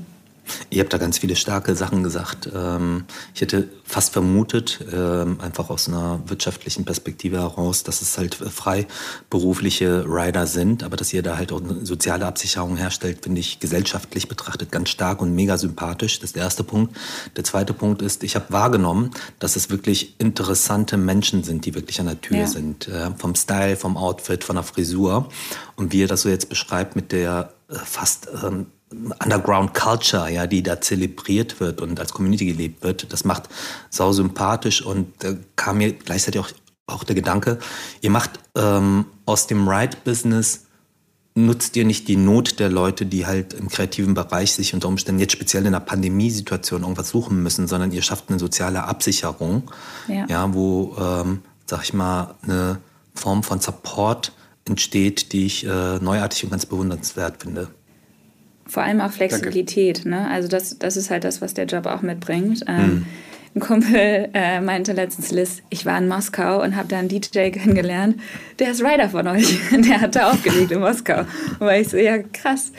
Ihr habt da ganz viele starke Sachen gesagt. Ähm, ich hätte fast vermutet, ähm, einfach aus einer wirtschaftlichen Perspektive heraus, dass es halt freiberufliche Rider sind, aber dass ihr da halt auch eine soziale Absicherung herstellt, finde ich gesellschaftlich betrachtet ganz stark und mega sympathisch. Das ist der erste Punkt. Der zweite Punkt ist, ich habe wahrgenommen, dass es wirklich interessante Menschen sind, die wirklich an der Tür ja. sind. Äh, vom Style, vom Outfit, von der Frisur. Und wie ihr das so jetzt beschreibt mit der äh, fast ähm, Underground Culture, ja, die da zelebriert wird und als Community gelebt wird, das macht sau sympathisch und da kam mir gleichzeitig auch, auch der Gedanke, ihr macht ähm, aus dem Ride-Business nutzt ihr nicht die Not der Leute, die halt im kreativen Bereich sich unter Umständen jetzt speziell in einer Pandemiesituation irgendwas suchen müssen, sondern ihr schafft eine soziale Absicherung, ja, ja wo, ähm, sag ich mal, eine Form von Support entsteht, die ich äh, neuartig und ganz bewundernswert finde. Vor allem auch Flexibilität. Ne? Also das, das ist halt das, was der Job auch mitbringt. Mhm. Ein Kumpel äh, meinte letztens, Liz, ich war in Moskau und habe da einen DJ kennengelernt, der ist Rider von euch. Der hat da aufgelegt in Moskau. Und war ich so, ja krass,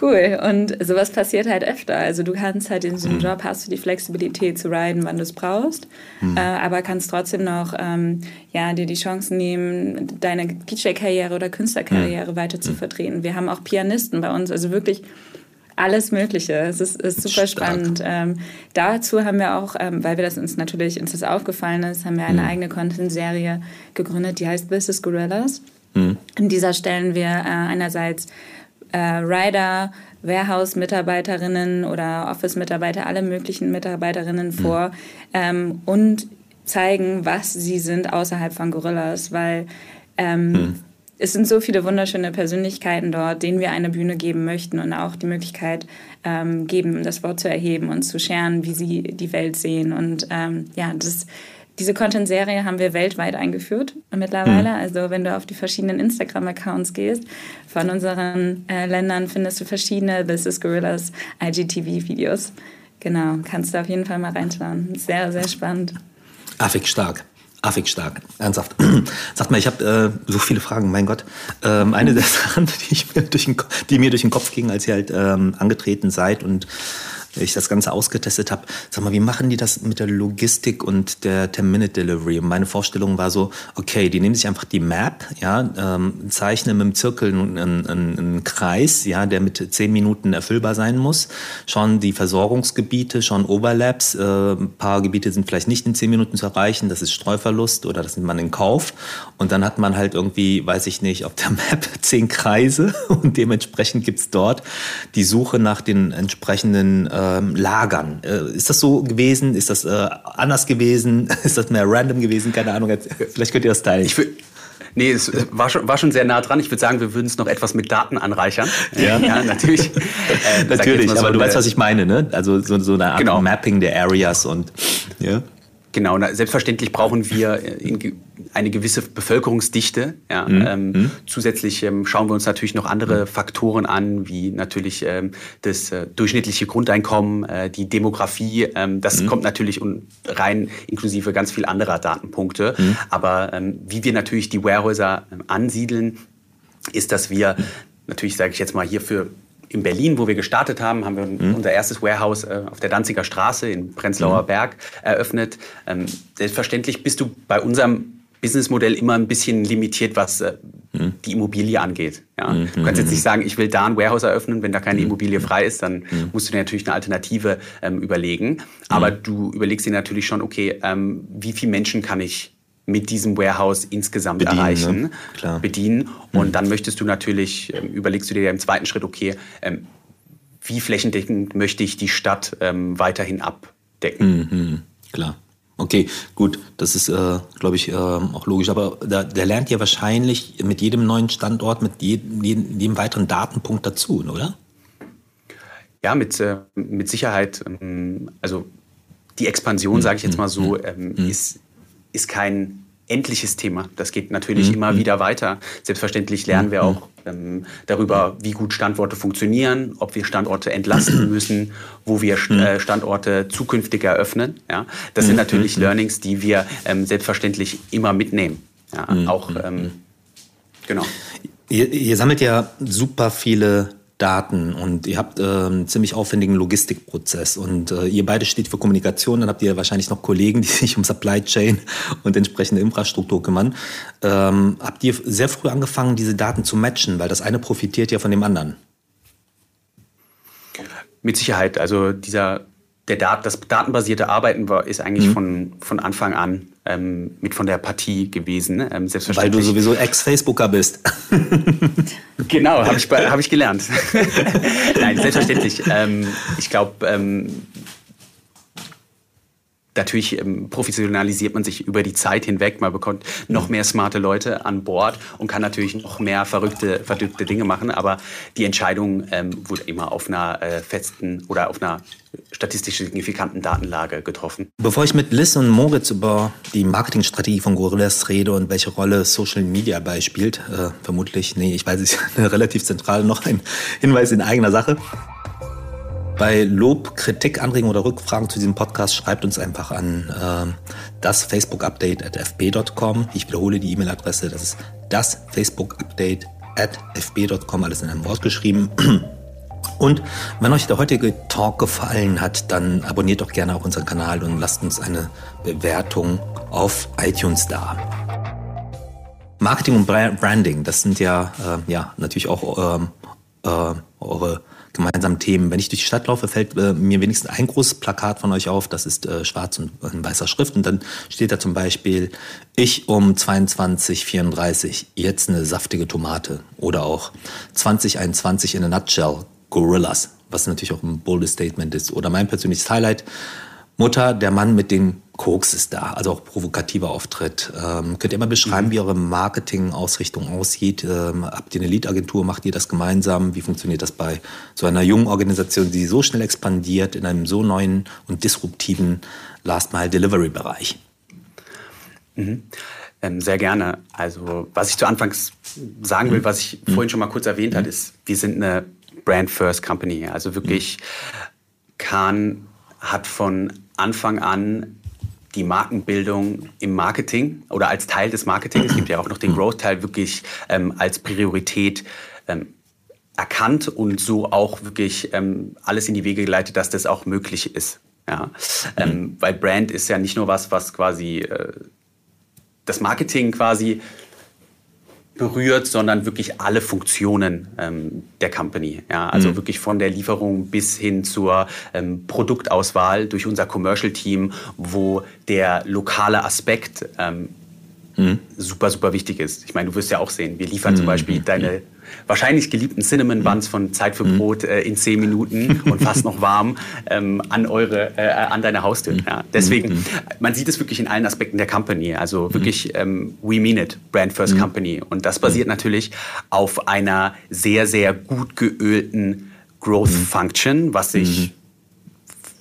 cool. Und sowas passiert halt öfter. Also du kannst halt in diesem mhm. Job, hast du die Flexibilität zu riden, wann du es brauchst, mhm. äh, aber kannst trotzdem noch ähm, ja, dir die Chance nehmen, deine DJ-Karriere oder Künstlerkarriere mhm. weiter zu vertreten. Wir haben auch Pianisten bei uns, also wirklich alles Mögliche. Es ist, ist super Stark. spannend. Ähm, dazu haben wir auch, ähm, weil wir das uns natürlich uns das aufgefallen ist, haben wir eine mhm. eigene Content-Serie gegründet, die heißt This is Gorillas. Mhm. In dieser stellen wir äh, einerseits äh, Rider, Warehouse-Mitarbeiterinnen oder Office-Mitarbeiter, alle möglichen Mitarbeiterinnen mhm. vor ähm, und zeigen, was sie sind außerhalb von Gorillas, weil ähm, mhm es sind so viele wunderschöne Persönlichkeiten dort, denen wir eine Bühne geben möchten und auch die Möglichkeit ähm, geben, das Wort zu erheben und zu scheren, wie sie die Welt sehen. Und ähm, ja, das, diese Content-Serie haben wir weltweit eingeführt mittlerweile. Mhm. Also wenn du auf die verschiedenen Instagram-Accounts gehst von unseren äh, Ländern, findest du verschiedene This is Gorillas IGTV-Videos. Genau, kannst du auf jeden Fall mal reinschauen. Sehr, sehr spannend. Affig stark. Affig stark, ernsthaft. Sagt mal, ich habe äh, so viele Fragen, mein Gott. Ähm, eine der Sachen, die, ich mir durch den, die mir durch den Kopf ging, als ihr halt ähm, angetreten seid und ich das Ganze ausgetestet habe, sag mal, wie machen die das mit der Logistik und der 10-Minute-Delivery? Und meine Vorstellung war so, okay, die nehmen sich einfach die Map, ja, ähm, zeichnen mit dem Zirkel einen, einen, einen Kreis, ja, der mit 10 Minuten erfüllbar sein muss, schauen die Versorgungsgebiete, schauen Overlaps, äh, ein paar Gebiete sind vielleicht nicht in 10 Minuten zu erreichen, das ist Streuverlust oder das nimmt man in Kauf. Und dann hat man halt irgendwie, weiß ich nicht, auf der Map 10 Kreise und dementsprechend gibt's dort die Suche nach den entsprechenden äh, ähm, lagern. Äh, ist das so gewesen? Ist das äh, anders gewesen? Ist das mehr random gewesen? Keine Ahnung. Vielleicht könnt ihr das teilen. Ich Nee, es war schon, war schon sehr nah dran. Ich würde sagen, wir würden es noch etwas mit Daten anreichern. Ja, ja natürlich. Äh, natürlich, aber du weißt, was ich meine, ne? Also so, so eine Art genau. Mapping der Areas und ja. Genau, na, selbstverständlich brauchen wir äh, eine gewisse Bevölkerungsdichte. Ja. Mhm. Ähm, mhm. Zusätzlich ähm, schauen wir uns natürlich noch andere mhm. Faktoren an, wie natürlich ähm, das äh, durchschnittliche Grundeinkommen, äh, die Demografie. Ähm, das mhm. kommt natürlich rein inklusive ganz viel anderer Datenpunkte. Mhm. Aber ähm, wie wir natürlich die Warehäuser ansiedeln, ist, dass wir natürlich, sage ich jetzt mal, hierfür in Berlin, wo wir gestartet haben, haben wir mhm. unser erstes Warehouse äh, auf der Danziger Straße in Prenzlauer mhm. Berg eröffnet. Ähm, selbstverständlich bist du bei unserem Businessmodell immer ein bisschen limitiert, was äh, mhm. die Immobilie angeht. Ja? Mhm. Du kannst jetzt nicht sagen, ich will da ein Warehouse eröffnen, wenn da keine mhm. Immobilie frei ist, dann mhm. musst du dir natürlich eine Alternative ähm, überlegen. Aber mhm. du überlegst dir natürlich schon, okay, ähm, wie viele Menschen kann ich mit diesem Warehouse insgesamt bedienen, erreichen, ne? Klar. bedienen. Und mhm. dann möchtest du natürlich, ähm, überlegst du dir ja im zweiten Schritt, okay, ähm, wie flächendeckend möchte ich die Stadt ähm, weiterhin abdecken? Mhm. Klar. Okay, gut, das ist, äh, glaube ich, äh, auch logisch. Aber da, der lernt ja wahrscheinlich mit jedem neuen Standort, mit jedem, jedem, jedem weiteren Datenpunkt dazu, oder? Ja, mit, äh, mit Sicherheit. Ähm, also die Expansion, mhm. sage ich jetzt mal so, mhm. ähm, mhm. ist, ist kein endliches Thema. Das geht natürlich mhm. immer wieder weiter. Selbstverständlich lernen wir auch ähm, darüber, wie gut Standorte funktionieren, ob wir Standorte entlasten müssen, wo wir äh, Standorte zukünftig eröffnen. Ja? Das sind natürlich Learnings, die wir ähm, selbstverständlich immer mitnehmen. Ja? Auch ähm, genau. Ihr, ihr sammelt ja super viele Daten und ihr habt äh, einen ziemlich aufwendigen Logistikprozess und äh, ihr beide steht für Kommunikation, dann habt ihr wahrscheinlich noch Kollegen, die sich um Supply Chain und entsprechende Infrastruktur kümmern. Ähm, habt ihr sehr früh angefangen, diese Daten zu matchen, weil das eine profitiert ja von dem anderen? Mit Sicherheit. Also dieser der Dat das datenbasierte Arbeiten war, ist eigentlich mhm. von, von Anfang an ähm, mit von der Partie gewesen. Ne? Ähm, Weil du sowieso Ex-Facebooker bist. genau, habe ich, hab ich gelernt. Nein, selbstverständlich. Ähm, ich glaube, ähm, natürlich ähm, professionalisiert man sich über die Zeit hinweg. Man bekommt noch mehr smarte Leute an Bord und kann natürlich noch mehr verrückte, verrückte Dinge machen. Aber die Entscheidung ähm, wurde immer auf einer äh, festen oder auf einer statistisch signifikanten Datenlage getroffen. Bevor ich mit Liz und Moritz über die Marketingstrategie von Gorillas rede und welche Rolle Social Media beispielt, äh, vermutlich, nee, ich weiß es, relativ zentral noch ein Hinweis in eigener Sache. Bei Lob, Kritik, Anregungen oder Rückfragen zu diesem Podcast schreibt uns einfach an äh, das Facebook Update at fb.com. Ich wiederhole die E-Mail-Adresse, das ist das Facebook Update at fb.com, alles in einem Wort geschrieben. Und wenn euch der heutige Talk gefallen hat, dann abonniert doch gerne auch unseren Kanal und lasst uns eine Bewertung auf iTunes da. Marketing und Branding, das sind ja, äh, ja natürlich auch ähm, äh, eure gemeinsamen Themen. Wenn ich durch die Stadt laufe, fällt äh, mir wenigstens ein großes Plakat von euch auf, das ist äh, schwarz und in weißer Schrift und dann steht da zum Beispiel ich um 22.34 jetzt eine saftige Tomate oder auch 2021 in a nutshell, Gorillas, was natürlich auch ein boldes Statement ist. Oder mein persönliches Highlight, Mutter, der Mann mit den Koks ist da, also auch provokativer Auftritt. Ähm, könnt ihr mal beschreiben, mhm. wie eure Marketing-Ausrichtung aussieht? Ähm, habt ihr eine Lead-Agentur? Macht ihr das gemeinsam? Wie funktioniert das bei so einer jungen Organisation, die so schnell expandiert in einem so neuen und disruptiven Last-Mile-Delivery-Bereich? Mhm. Ähm, sehr gerne. Also was ich zu Anfangs sagen will, mhm. was ich mhm. vorhin schon mal kurz erwähnt mhm. habe, ist, wir sind eine Brand-First-Company. Also wirklich, Kahn hat von Anfang an die Markenbildung im Marketing oder als Teil des Marketings, es gibt ja auch noch den Growth-Teil, wirklich ähm, als Priorität ähm, erkannt und so auch wirklich ähm, alles in die Wege geleitet, dass das auch möglich ist. Ja? Ähm, weil Brand ist ja nicht nur was, was quasi äh, das Marketing quasi berührt, sondern wirklich alle Funktionen ähm, der Company. Ja, also mhm. wirklich von der Lieferung bis hin zur ähm, Produktauswahl durch unser Commercial Team, wo der lokale Aspekt ähm, mhm. super, super wichtig ist. Ich meine, du wirst ja auch sehen, wir liefern mhm. zum Beispiel deine wahrscheinlich geliebten Cinnamon Buns von Zeit für mhm. Brot äh, in zehn Minuten und fast noch warm ähm, an eure äh, an deine Haustür. Mhm. Ja. Deswegen, mhm. man sieht es wirklich in allen Aspekten der Company. Also wirklich, ähm, we mean it, Brand First Company. Und das basiert natürlich auf einer sehr, sehr gut geölten Growth Function, was sich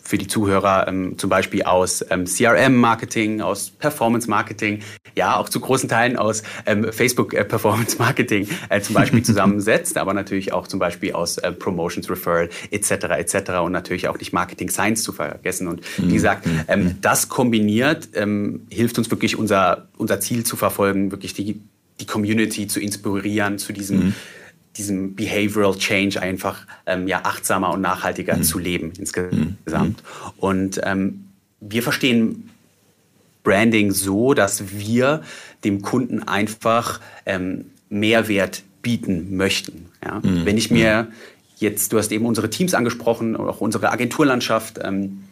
für die Zuhörer ähm, zum Beispiel aus ähm, CRM-Marketing, aus Performance-Marketing, ja auch zu großen Teilen aus ähm, Facebook-Performance-Marketing äh, äh, zum Beispiel zusammensetzt, aber natürlich auch zum Beispiel aus äh, Promotions, Referral etc. etc. und natürlich auch nicht Marketing Science zu vergessen. Und wie mhm. gesagt, mhm. ähm, mhm. das kombiniert ähm, hilft uns wirklich unser, unser Ziel zu verfolgen, wirklich die, die Community zu inspirieren zu diesem diesem Behavioral Change einfach ähm, ja, achtsamer und nachhaltiger mhm. zu leben insgesamt. Mhm. Und ähm, wir verstehen Branding so, dass wir dem Kunden einfach ähm, Mehrwert bieten möchten. Ja? Mhm. Wenn ich mir jetzt, du hast eben unsere Teams angesprochen, auch unsere Agenturlandschaft, ähm,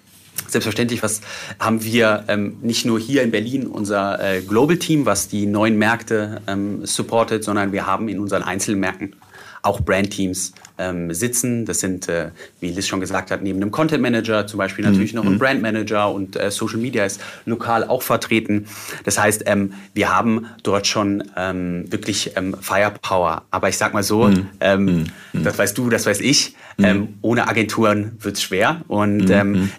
Selbstverständlich, was haben wir ähm, nicht nur hier in Berlin unser äh, Global Team, was die neuen Märkte ähm, supportet, sondern wir haben in unseren Einzelmärkten auch Brandteams ähm, sitzen. Das sind, äh, wie Liz schon gesagt hat, neben einem Content Manager zum Beispiel mhm. natürlich noch ein mhm. Brand Manager und äh, Social Media ist lokal auch vertreten. Das heißt, ähm, wir haben dort schon ähm, wirklich ähm, Firepower. Aber ich sag mal so, mhm. Ähm, mhm. mhm. das weißt du, das weiß ich. Mhm. Ähm, ohne Agenturen wird es schwer. Und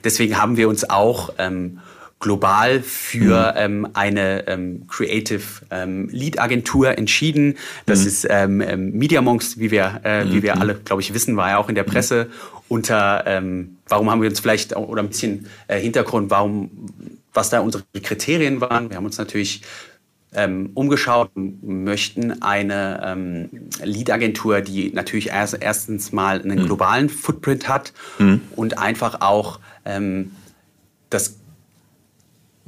deswegen haben wir uns auch ähm, global für mhm. ähm, eine ähm, Creative ähm, Lead Agentur entschieden. Das mhm. ist ähm, ähm, Media Monks, wie wir, äh, mhm. wie wir mhm. alle, glaube ich, wissen, war ja auch in der mhm. Presse unter. Ähm, warum haben wir uns vielleicht auch, oder ein bisschen äh, Hintergrund, warum, was da unsere Kriterien waren? Wir haben uns natürlich ähm, umgeschaut, möchten eine ähm, Lead-Agentur, die natürlich erst, erstens mal einen globalen Footprint hat mhm. und einfach auch ähm, das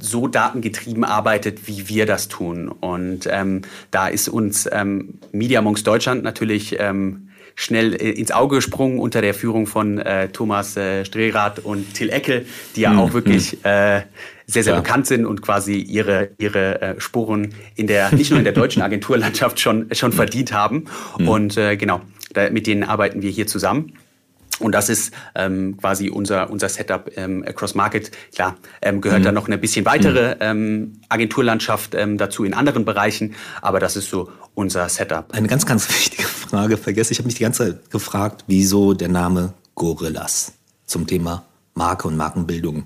so datengetrieben arbeitet, wie wir das tun. Und ähm, da ist uns ähm, Media Monks Deutschland natürlich ähm, schnell äh, ins Auge gesprungen unter der Führung von äh, Thomas äh, Strehrath und Till Eckel, die ja mhm. auch wirklich hm. äh, sehr, sehr ja. bekannt sind und quasi ihre, ihre äh, Spuren in der, nicht nur in der deutschen Agenturlandschaft schon, schon verdient haben. Mhm. Und äh, genau, da, mit denen arbeiten wir hier zusammen. Und das ist ähm, quasi unser, unser Setup ähm, Across Market. Klar, ähm, gehört mhm. da noch eine bisschen weitere mhm. ähm, Agenturlandschaft ähm, dazu in anderen Bereichen, aber das ist so unser Setup. Eine ganz, ganz wichtige Frage vergesse. Ich habe mich die ganze Zeit gefragt, wieso der Name Gorillas zum Thema Marke und Markenbildung.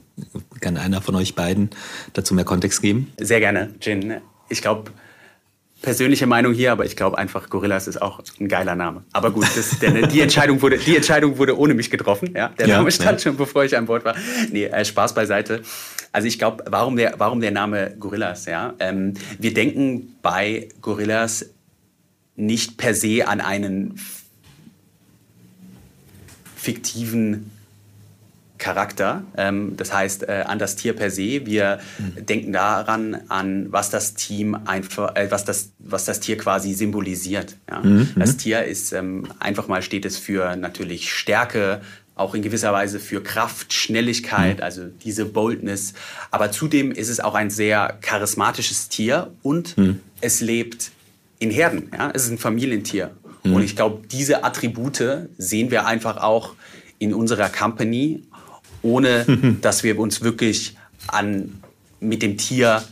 Kann einer von euch beiden dazu mehr Kontext geben? Sehr gerne, Jin. Ich glaube, persönliche Meinung hier, aber ich glaube einfach, Gorillas ist auch ein geiler Name. Aber gut, das, der, die, Entscheidung wurde, die Entscheidung wurde ohne mich getroffen. Ja? Der Name stand ja. schon, bevor ich an Bord war. Nee, äh, Spaß beiseite. Also ich glaube, warum der, warum der Name Gorillas? Ja? Ähm, wir denken bei Gorillas nicht per se an einen fiktiven Charakter, ähm, das heißt äh, an das Tier per se. Wir mhm. denken daran, an was das Team einfach, äh, was das, was das Tier quasi symbolisiert. Ja? Mhm. Das mhm. Tier ist ähm, einfach mal steht es für natürlich Stärke, auch in gewisser Weise für Kraft, Schnelligkeit, mhm. also diese Boldness. Aber zudem ist es auch ein sehr charismatisches Tier und mhm. es lebt in Herden. Ja? Es ist ein Familientier. Mhm. Und ich glaube, diese Attribute sehen wir einfach auch in unserer Company ohne dass wir uns wirklich an, mit dem Tier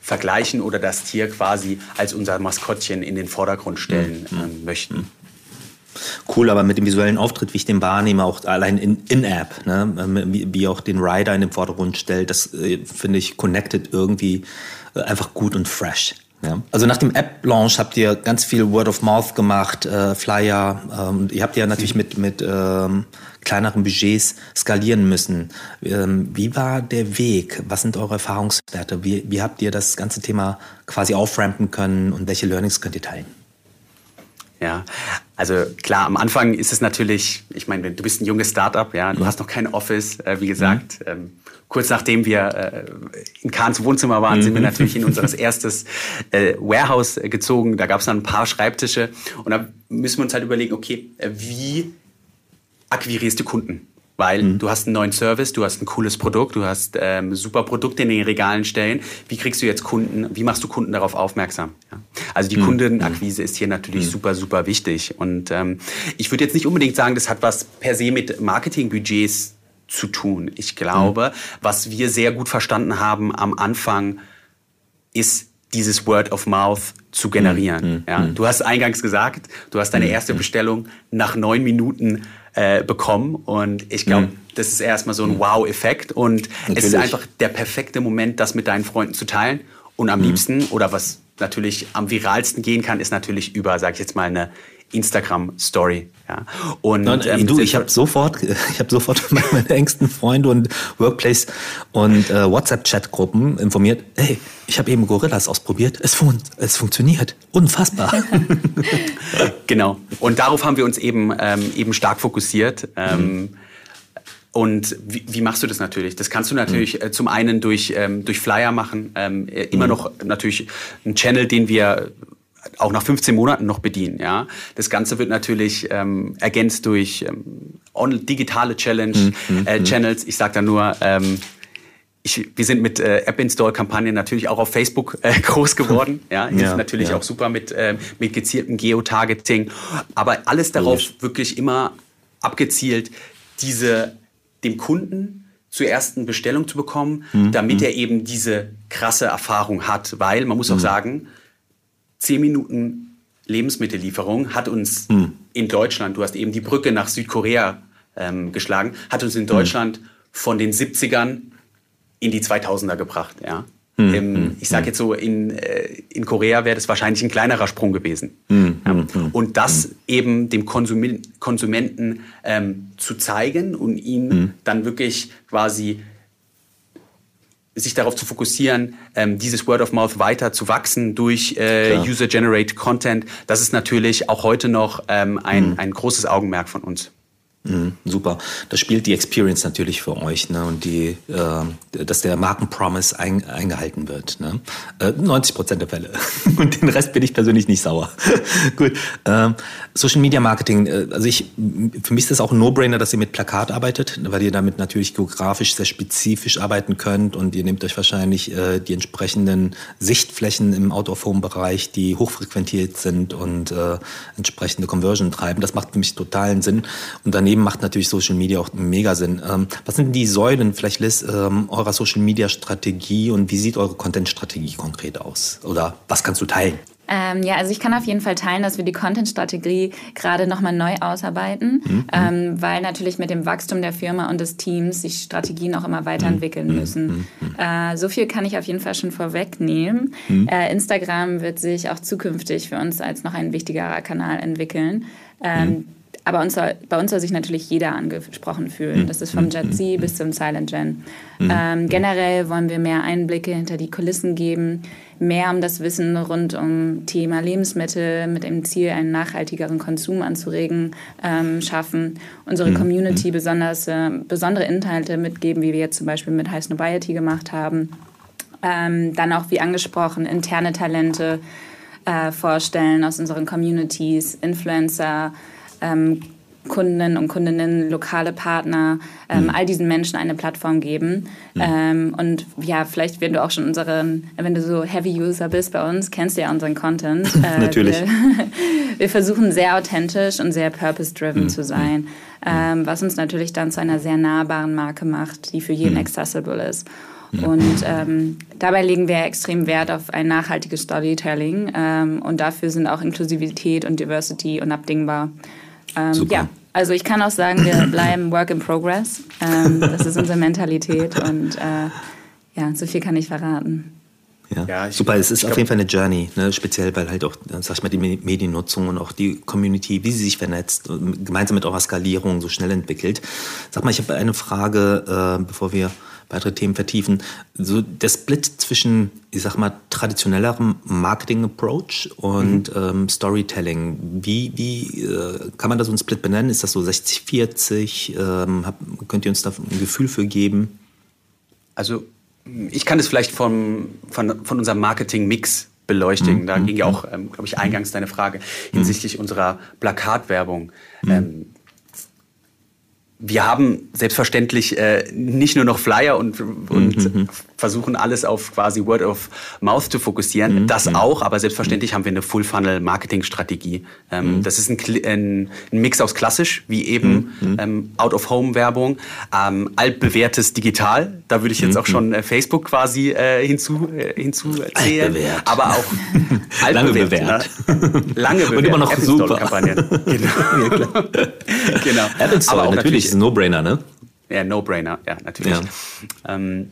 vergleichen oder das Tier quasi als unser Maskottchen in den Vordergrund stellen äh, möchten. Cool, aber mit dem visuellen Auftritt, wie ich den wahrnehme, auch allein in-App, in ne, wie, wie, auch den Rider in den Vordergrund stellt, das äh, finde ich connected irgendwie äh, einfach gut und fresh. Ja. Also nach dem App-Launch habt ihr ganz viel Word of Mouth gemacht, äh, Flyer. Ähm, ihr habt ja natürlich mit, mit ähm, kleineren Budgets skalieren müssen. Ähm, wie war der Weg? Was sind eure Erfahrungswerte? Wie, wie habt ihr das ganze Thema quasi auframpen können und welche Learnings könnt ihr teilen? Ja, also klar, am Anfang ist es natürlich, ich meine, du bist ein junges Startup, ja, du mhm. hast noch kein Office, äh, wie gesagt. Mhm. Ähm, kurz nachdem wir äh, in Kahns Wohnzimmer waren, mhm. sind wir mhm. natürlich in unser erstes äh, Warehouse gezogen. Da gab es dann ein paar Schreibtische und da müssen wir uns halt überlegen, okay, äh, wie akquirierst du Kunden? Weil mhm. du hast einen neuen Service, du hast ein cooles Produkt, du hast ähm, super Produkte in den Regalen stellen. Wie kriegst du jetzt Kunden, wie machst du Kunden darauf aufmerksam? Ja? Also die mhm. Kundenakquise ist hier natürlich mhm. super, super wichtig. Und ähm, ich würde jetzt nicht unbedingt sagen, das hat was per se mit Marketingbudgets zu tun. Ich glaube, mhm. was wir sehr gut verstanden haben am Anfang, ist dieses Word of Mouth zu generieren. Mhm. Ja? Mhm. Du hast eingangs gesagt, du hast deine erste Bestellung nach neun Minuten äh, bekommen. Und ich glaube, mhm. das ist erstmal so ein mhm. Wow-Effekt. Und Natürlich. es ist einfach der perfekte Moment, das mit deinen Freunden zu teilen. Und am mhm. liebsten, oder was natürlich am viralsten gehen kann, ist natürlich über, sag ich jetzt mal, eine Instagram-Story. Ja. Und Nein, ähm, du, ich habe sofort, ich habe sofort meine engsten Freunde und Workplace und äh, WhatsApp-Chat-Gruppen informiert. Hey, ich habe eben Gorillas ausprobiert. Es, fun es funktioniert, unfassbar. genau. Und darauf haben wir uns eben ähm, eben stark fokussiert. Ähm, mhm. Und wie, wie, machst du das natürlich? Das kannst du natürlich mhm. äh, zum einen durch, ähm, durch Flyer machen, ähm, äh, immer mhm. noch natürlich ein Channel, den wir auch nach 15 Monaten noch bedienen. Ja? Das Ganze wird natürlich ähm, ergänzt durch ähm, digitale Challenge, mhm. äh, mhm. Channels. Ich sage da nur, ähm, ich, wir sind mit äh, App-Install-Kampagnen natürlich auch auf Facebook äh, groß geworden. Ja, ja, natürlich ja. auch super mit, äh, mit gezieltem Geotargeting. Aber alles darauf Logisch. wirklich immer abgezielt, diese dem Kunden zur ersten Bestellung zu bekommen, mhm. damit mhm. er eben diese krasse Erfahrung hat. Weil man muss mhm. auch sagen, zehn Minuten Lebensmittellieferung hat uns mhm. in Deutschland, du hast eben die Brücke nach Südkorea ähm, geschlagen, hat uns in mhm. Deutschland von den 70ern in die 2000er gebracht. Ja. Mhm. Ähm, ich sage jetzt so, in, äh, in Korea wäre das wahrscheinlich ein kleinerer Sprung gewesen. Mhm. Ja. Und das eben dem Konsum Konsumenten ähm, zu zeigen und ihn dann wirklich quasi sich darauf zu fokussieren, ähm, dieses Word of Mouth weiter zu wachsen durch äh, User-Generated Content, das ist natürlich auch heute noch ähm, ein, mhm. ein großes Augenmerk von uns. Mhm, super. Das spielt die Experience natürlich für euch, ne? Und die, äh, dass der Markenpromise ein, eingehalten wird. Ne? Äh, 90 Prozent der Fälle. Und den Rest bin ich persönlich nicht sauer. Gut. Ähm, Social Media Marketing, äh, also ich, für mich ist das auch ein No-Brainer, dass ihr mit Plakat arbeitet, weil ihr damit natürlich geografisch sehr spezifisch arbeiten könnt und ihr nehmt euch wahrscheinlich äh, die entsprechenden Sichtflächen im Out-of-Home-Bereich, die hochfrequentiert sind und äh, entsprechende Conversion treiben. Das macht für mich totalen Sinn. Und daneben macht natürlich Social Media auch mega Sinn. Ähm, was sind die Säulen, vielleicht Liz, ähm, eurer Social Media Strategie und wie sieht eure Content-Strategie konkret aus? Oder was kannst du teilen? Ähm, ja, also ich kann auf jeden Fall teilen, dass wir die Content-Strategie gerade nochmal neu ausarbeiten, mhm. ähm, weil natürlich mit dem Wachstum der Firma und des Teams sich Strategien auch immer weiterentwickeln mhm. müssen. Mhm. Äh, so viel kann ich auf jeden Fall schon vorwegnehmen. Mhm. Äh, Instagram wird sich auch zukünftig für uns als noch ein wichtigerer Kanal entwickeln. Ähm, mhm. Aber uns soll, bei uns soll sich natürlich jeder angesprochen fühlen. Hm. Das ist vom Jet Z bis zum Silent Gen. Hm. Ähm, generell wollen wir mehr Einblicke hinter die Kulissen geben, mehr um das Wissen rund um Thema Lebensmittel mit dem Ziel, einen nachhaltigeren Konsum anzuregen, ähm, schaffen. Unsere. Community besonders äh, besondere Inhalte mitgeben, wie wir jetzt zum Beispiel mit High Snobiety gemacht haben. Ähm, dann auch, wie angesprochen, interne Talente äh, vorstellen aus unseren Communities, Influencer, ähm, Kundinnen und Kundinnen, lokale Partner, ähm, mhm. all diesen Menschen eine Plattform geben. Mhm. Ähm, und ja, vielleicht, wenn du auch schon unseren, wenn du so Heavy User bist bei uns, kennst du ja unseren Content. Äh, Natürlich. Wir, wir, versuchen sehr authentisch und sehr purpose-driven mhm. zu sein, mhm. ähm, was uns natürlich dann zu einer sehr nahbaren Marke macht, die für jeden mhm. accessible ist. Und ähm, dabei legen wir extrem Wert auf ein nachhaltiges Storytelling. Ähm, und dafür sind auch Inklusivität und Diversity unabdingbar. Ähm, ja, also ich kann auch sagen, wir bleiben Work in Progress. Ähm, das ist unsere Mentalität und äh, ja, so viel kann ich verraten. Ja, ja ich, super. Es ist auf jeden Fall eine Journey, ne? speziell weil halt auch, sag ich mal, die Mediennutzung und auch die Community, wie sie sich vernetzt, gemeinsam mit eurer Skalierung so schnell entwickelt. Sag mal, ich habe eine Frage, äh, bevor wir weitere Themen vertiefen. So der Split zwischen, ich sag mal, traditionellerem Marketing-Approach und mhm. ähm, Storytelling. Wie, wie äh, kann man da so einen Split benennen? Ist das so 60-40? Ähm, könnt ihr uns da ein Gefühl für geben? Also ich kann es vielleicht vom, von, von unserem Marketing-Mix beleuchten. Mhm. Da ging ja auch, ähm, glaube ich, eingangs deine Frage hinsichtlich mhm. unserer Plakatwerbung. Mhm. Ähm, wir haben selbstverständlich äh, nicht nur noch Flyer und, und mhm. versuchen alles auf quasi Word of Mouth zu fokussieren. Mhm. Das auch, aber selbstverständlich haben wir eine Full-Funnel-Marketing-Strategie. Ähm, mhm. Das ist ein, ein, ein, Mix aus klassisch, wie eben mhm. Mhm. ähm, Out-of-Home-Werbung, ähm, altbewährtes Digital. Da würde ich jetzt auch mhm. schon äh, Facebook quasi äh, hinzu, äh, hinzuzählen. Aber auch lange bewährt. Ne? Lange bewährt. Und immer noch super. Genau. ja, genau. App aber auch natürlich ist ein No-Brainer, ne? Ja, No-Brainer, ja, natürlich. Ja. Ähm,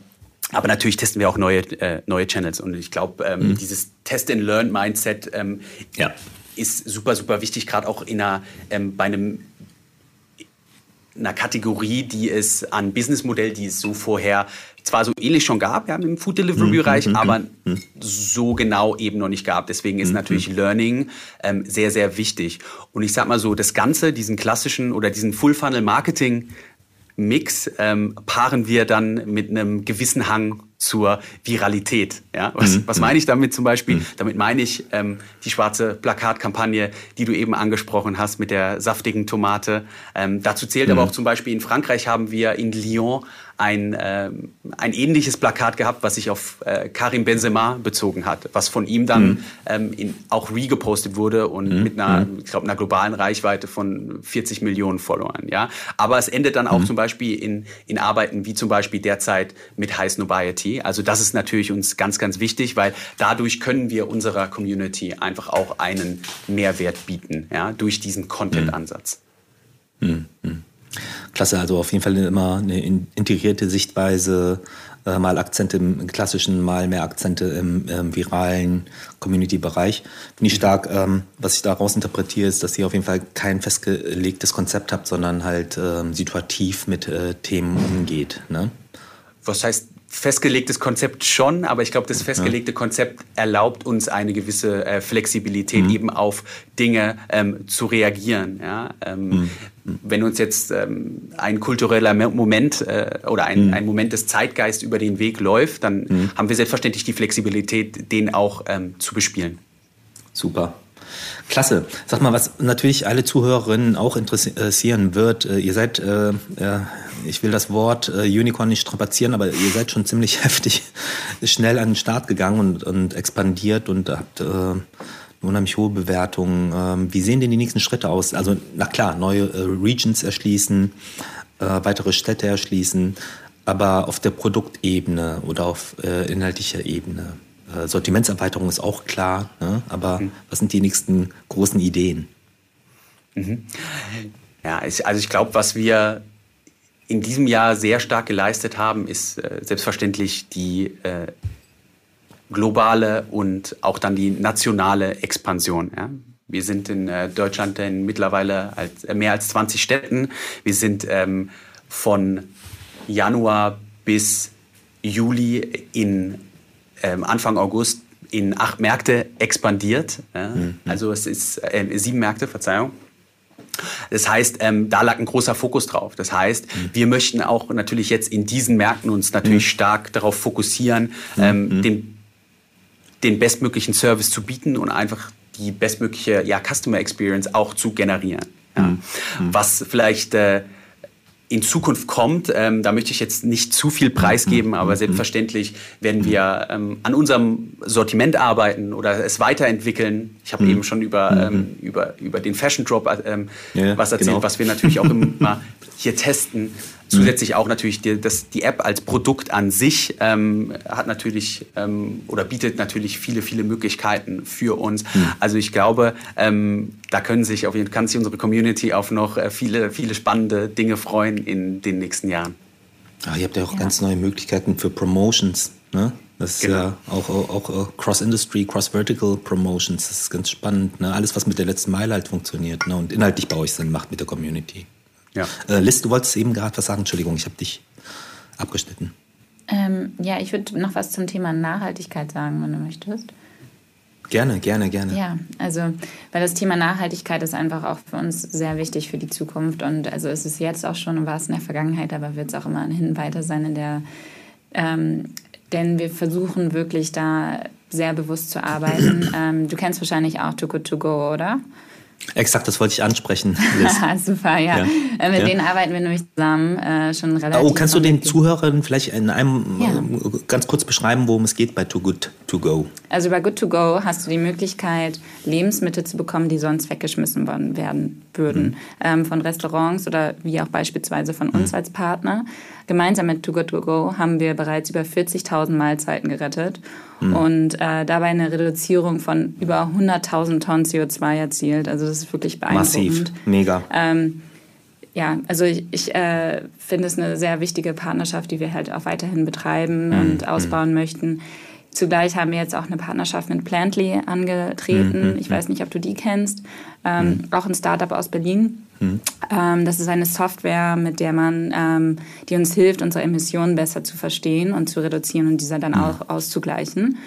aber natürlich testen wir auch neue, äh, neue Channels. Und ich glaube, ähm, mhm. dieses Test-and-Learn-Mindset ähm, ja. ist super, super wichtig, gerade auch in einer, ähm, bei einem einer Kategorie, die es an Businessmodell, die es so vorher zwar so ähnlich schon gab, ja, im Food Delivery Bereich, mhm. aber mhm. so genau eben noch nicht gab. Deswegen ist mhm. natürlich Learning ähm, sehr, sehr wichtig. Und ich sag mal so, das Ganze, diesen klassischen oder diesen Full Funnel Marketing Mix ähm, paaren wir dann mit einem gewissen Hang zur Viralität. Ja? Was, mhm. was meine ich damit zum Beispiel? Mhm. Damit meine ich ähm, die schwarze Plakatkampagne, die du eben angesprochen hast mit der saftigen Tomate. Ähm, dazu zählt mhm. aber auch zum Beispiel in Frankreich haben wir in Lyon ein, äh, ein ähnliches Plakat gehabt, was sich auf äh, Karim Benzema bezogen hat, was von ihm dann mhm. ähm, in, auch regepostet wurde und mhm. mit einer, mhm. ich glaube, einer globalen Reichweite von 40 Millionen Followern. Ja? Aber es endet dann auch mhm. zum Beispiel in, in Arbeiten wie zum Beispiel derzeit mit High Snobiety. Also das ist natürlich uns ganz, ganz wichtig, weil dadurch können wir unserer Community einfach auch einen Mehrwert bieten, ja, durch diesen Content-Ansatz. Mhm. Klasse, also auf jeden Fall immer eine integrierte Sichtweise, äh, mal Akzente im klassischen, mal mehr Akzente im, im viralen Community-Bereich. Finde ich stark. Ähm, was ich daraus interpretiere, ist, dass ihr auf jeden Fall kein festgelegtes Konzept habt, sondern halt ähm, situativ mit äh, Themen umgeht. Ne? Was heißt festgelegtes Konzept schon, aber ich glaube, das festgelegte ja. Konzept erlaubt uns eine gewisse äh, Flexibilität, mhm. eben auf Dinge ähm, zu reagieren. Ja? Ähm, mhm. Wenn uns jetzt ähm, ein kultureller Moment äh, oder ein, mhm. ein Moment des Zeitgeist über den Weg läuft, dann mhm. haben wir selbstverständlich die Flexibilität, den auch ähm, zu bespielen. Super. Klasse. Sag mal, was natürlich alle Zuhörerinnen auch interessieren wird. Äh, ihr seid, äh, ich will das Wort äh, Unicorn nicht strapazieren, aber ihr seid schon ziemlich heftig schnell an den Start gegangen und, und expandiert und habt äh, unheimlich hohe Bewertungen. Ähm, wie sehen denn die nächsten Schritte aus? Also, na klar, neue äh, Regions erschließen, äh, weitere Städte erschließen, aber auf der Produktebene oder auf äh, inhaltlicher Ebene. Sortimentserweiterung ist auch klar, ne? aber mhm. was sind die nächsten großen Ideen? Mhm. Ja, ich, also ich glaube, was wir in diesem Jahr sehr stark geleistet haben, ist äh, selbstverständlich die äh, globale und auch dann die nationale Expansion. Ja? Wir sind in äh, Deutschland in mittlerweile als, äh, mehr als 20 Städten. Wir sind ähm, von Januar bis Juli in ähm, Anfang August in acht Märkte expandiert. Ja? Mhm. Also es ist äh, sieben Märkte, Verzeihung. Das heißt, ähm, da lag ein großer Fokus drauf. Das heißt, mhm. wir möchten auch natürlich jetzt in diesen Märkten uns natürlich mhm. stark darauf fokussieren, mhm. ähm, mhm. den, den bestmöglichen Service zu bieten und einfach die bestmögliche ja, Customer Experience auch zu generieren. Ja. Mhm. Was vielleicht äh, in Zukunft kommt. Ähm, da möchte ich jetzt nicht zu viel preisgeben, mhm. aber mhm. selbstverständlich werden wir ähm, an unserem Sortiment arbeiten oder es weiterentwickeln. Ich habe mhm. eben schon über, ähm, über, über den Fashion Drop ähm, ja, was erzählt, genau. was wir natürlich auch immer hier testen. Zusätzlich auch natürlich die, das, die App als Produkt an sich ähm, hat natürlich ähm, oder bietet natürlich viele, viele Möglichkeiten für uns. Mhm. Also ich glaube, ähm, da können sich auf jeden, kann sich unsere Community auf noch äh, viele, viele spannende Dinge freuen in den nächsten Jahren. Ah, ihr habt ja auch ja. ganz neue Möglichkeiten für Promotions. Ne? Das ist genau. ja auch, auch, auch äh, Cross-Industry, Cross-Vertical Promotions. Das ist ganz spannend. Ne? Alles, was mit der letzten Meile halt funktioniert ne? und inhaltlich bei euch Sinn macht mit der Community. Ja. Äh, Liz, du wolltest eben gerade was sagen. Entschuldigung, ich habe dich abgeschnitten. Ähm, ja, ich würde noch was zum Thema Nachhaltigkeit sagen, wenn du möchtest. Gerne, gerne, gerne. Ja, also, weil das Thema Nachhaltigkeit ist einfach auch für uns sehr wichtig für die Zukunft. Und also es ist jetzt auch schon und war es in der Vergangenheit, aber wird es auch immer hin weiter sein in der, ähm, denn wir versuchen wirklich da sehr bewusst zu arbeiten. ähm, du kennst wahrscheinlich auch Too Good To Go, oder? Exakt, das wollte ich ansprechen. Super, ja. ja. Äh, mit ja. denen arbeiten wir nämlich zusammen äh, schon relativ. Oh, kannst du den Zuhörern vielleicht in einem ja. Äh, ganz kurz beschreiben, worum es geht bei Too Good To Go? Also bei Good To Go hast du die Möglichkeit, Lebensmittel zu bekommen, die sonst weggeschmissen werden würden. Mhm. Ähm, von Restaurants oder wie auch beispielsweise von uns mhm. als Partner. Gemeinsam mit Too Good To Go haben wir bereits über 40.000 Mahlzeiten gerettet mhm. und äh, dabei eine Reduzierung von über 100.000 Tonnen CO2 erzielt. Also das ist wirklich beeindruckend. Massiv, mega. Ähm, ja, also ich, ich äh, finde es eine sehr wichtige Partnerschaft, die wir halt auch weiterhin betreiben mhm. und ausbauen mhm. möchten. Zugleich haben wir jetzt auch eine Partnerschaft mit Plantly angetreten. Mhm. Ich weiß nicht, ob du die kennst. Ähm. Auch ein Startup aus Berlin. Mhm. Ähm, das ist eine Software, mit der man, ähm, die uns hilft, unsere Emissionen besser zu verstehen und zu reduzieren und diese dann mhm. auch auszugleichen.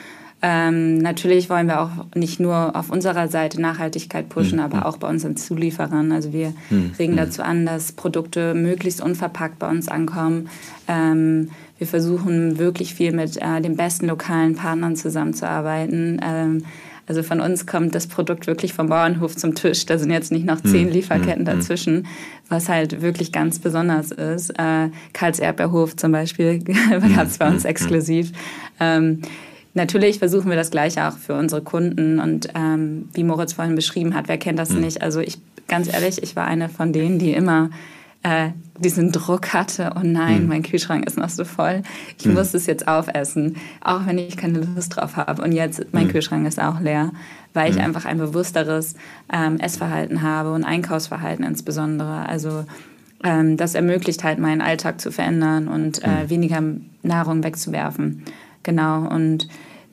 Ähm, natürlich wollen wir auch nicht nur auf unserer Seite Nachhaltigkeit pushen, mhm. aber auch bei unseren Zulieferern. Also wir mhm. regen hm. dazu an, dass Produkte möglichst unverpackt bei uns ankommen. Ähm, wir versuchen wirklich viel mit äh, den besten lokalen Partnern zusammenzuarbeiten. Ähm, also von uns kommt das Produkt wirklich vom Bauernhof zum Tisch. Da sind jetzt nicht noch zehn hm, Lieferketten hm, hm. dazwischen, was halt wirklich ganz besonders ist. Äh, Karls Erdbeerhof zum Beispiel gab es bei uns exklusiv. Ähm, natürlich versuchen wir das Gleiche auch für unsere Kunden. Und ähm, wie Moritz vorhin beschrieben hat, wer kennt das nicht? Also ich, ganz ehrlich, ich war eine von denen, die immer äh, diesen Druck hatte, oh nein, mhm. mein Kühlschrank ist noch so voll, ich mhm. muss es jetzt aufessen, auch wenn ich keine Lust drauf habe. Und jetzt, mein mhm. Kühlschrank ist auch leer, weil ich hm. einfach ein bewussteres ähm, Essverhalten habe und Einkaufsverhalten insbesondere. Also ähm, das ermöglicht halt meinen Alltag zu verändern und äh, hm. weniger Nahrung wegzuwerfen. Genau. Und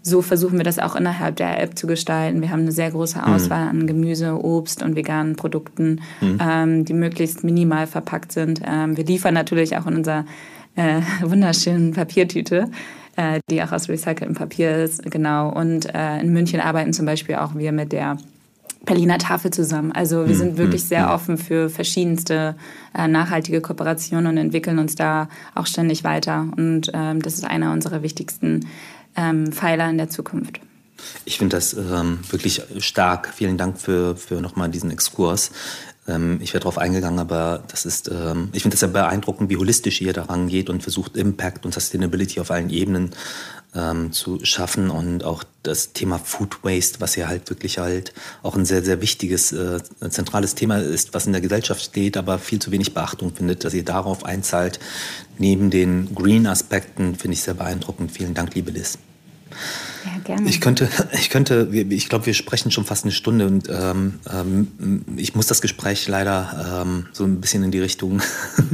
so versuchen wir das auch innerhalb der App zu gestalten. Wir haben eine sehr große mhm. Auswahl an Gemüse, Obst und veganen Produkten, mhm. ähm, die möglichst minimal verpackt sind. Ähm, wir liefern natürlich auch in unserer äh, wunderschönen Papiertüte, äh, die auch aus recyceltem Papier ist. Genau. Und äh, in München arbeiten zum Beispiel auch wir mit der Berliner Tafel zusammen. Also wir mhm. sind wirklich sehr mhm. offen für verschiedenste äh, nachhaltige Kooperationen und entwickeln uns da auch ständig weiter. Und ähm, das ist einer unserer wichtigsten ähm, Pfeiler in der Zukunft. Ich finde das ähm, wirklich stark. Vielen Dank für, für nochmal diesen Exkurs. Ähm, ich wäre darauf eingegangen, aber das ist, ähm, ich finde das ja beeindruckend, wie holistisch ihr daran geht und versucht, Impact und Sustainability auf allen Ebenen ähm, zu schaffen und auch das Thema Food Waste, was ja halt wirklich halt auch ein sehr, sehr wichtiges, äh, zentrales Thema ist, was in der Gesellschaft steht, aber viel zu wenig Beachtung findet, dass ihr darauf einzahlt. Neben den Green-Aspekten finde ich sehr beeindruckend. Vielen Dank, liebe Liz. Ja, gerne. Ich könnte, ich könnte, ich glaube, wir sprechen schon fast eine Stunde und ähm, ähm, ich muss das Gespräch leider ähm, so ein bisschen in die Richtung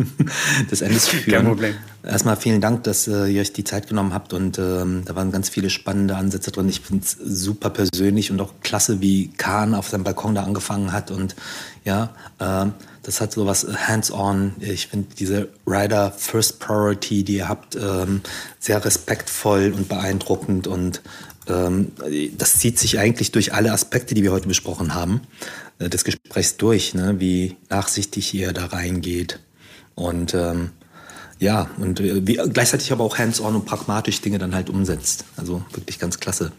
des Endes führen. Kein Problem. Erstmal vielen Dank, dass äh, ihr euch die Zeit genommen habt und ähm, da waren ganz viele spannende Ansätze drin. Ich finde es super persönlich und auch klasse, wie Kahn auf seinem Balkon da angefangen hat und ja, ähm, das hat so was hands-on. Ich finde diese Rider First Priority, die ihr habt, ähm, sehr respektvoll und beeindruckend und ähm, das zieht sich eigentlich durch alle Aspekte, die wir heute besprochen haben, äh, des Gesprächs durch, ne? wie nachsichtig ihr da reingeht und ähm, ja, und wie, gleichzeitig aber auch hands-on und pragmatisch Dinge dann halt umsetzt. Also wirklich ganz klasse.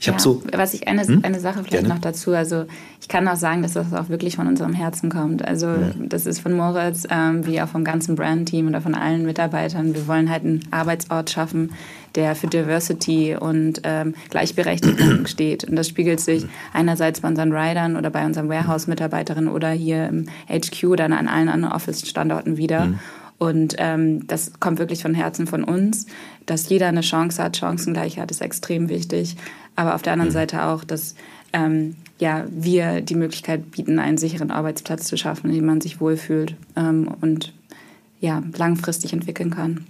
Ich ja, so. Was ich eine, hm? eine Sache vielleicht Gerne. noch dazu, also ich kann auch sagen, dass das auch wirklich von unserem Herzen kommt. Also mhm. das ist von Moritz, ähm, wie auch vom ganzen Brand-Team oder von allen Mitarbeitern. Wir wollen halt einen Arbeitsort schaffen, der für Diversity und ähm, Gleichberechtigung steht. Und das spiegelt sich mhm. einerseits bei unseren Riders oder bei unseren Warehouse-Mitarbeiterinnen oder hier im HQ oder an allen anderen Office-Standorten wieder. Mhm. Und ähm, das kommt wirklich von Herzen von uns, dass jeder eine Chance hat. Chancengleichheit ist extrem wichtig. Aber auf der anderen mhm. Seite auch, dass ähm, ja, wir die Möglichkeit bieten, einen sicheren Arbeitsplatz zu schaffen, in dem man sich wohlfühlt ähm, und ja, langfristig entwickeln kann.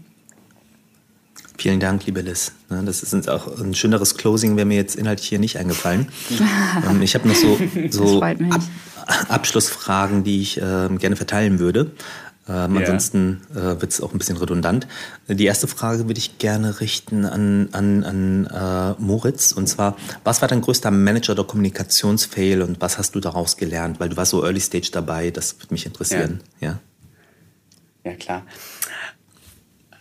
Vielen Dank, liebe Liz. Das ist uns auch ein schöneres Closing, wäre mir jetzt inhaltlich hier nicht eingefallen. Ähm, ich habe noch so, so Ab Abschlussfragen, die ich äh, gerne verteilen würde. Ähm, yeah. Ansonsten äh, wird es auch ein bisschen redundant. Die erste Frage würde ich gerne richten an, an, an äh, Moritz. Und zwar, was war dein größter Manager- oder Kommunikationsfail und was hast du daraus gelernt? Weil du warst so Early Stage dabei, das würde mich interessieren. Ja, ja. ja klar.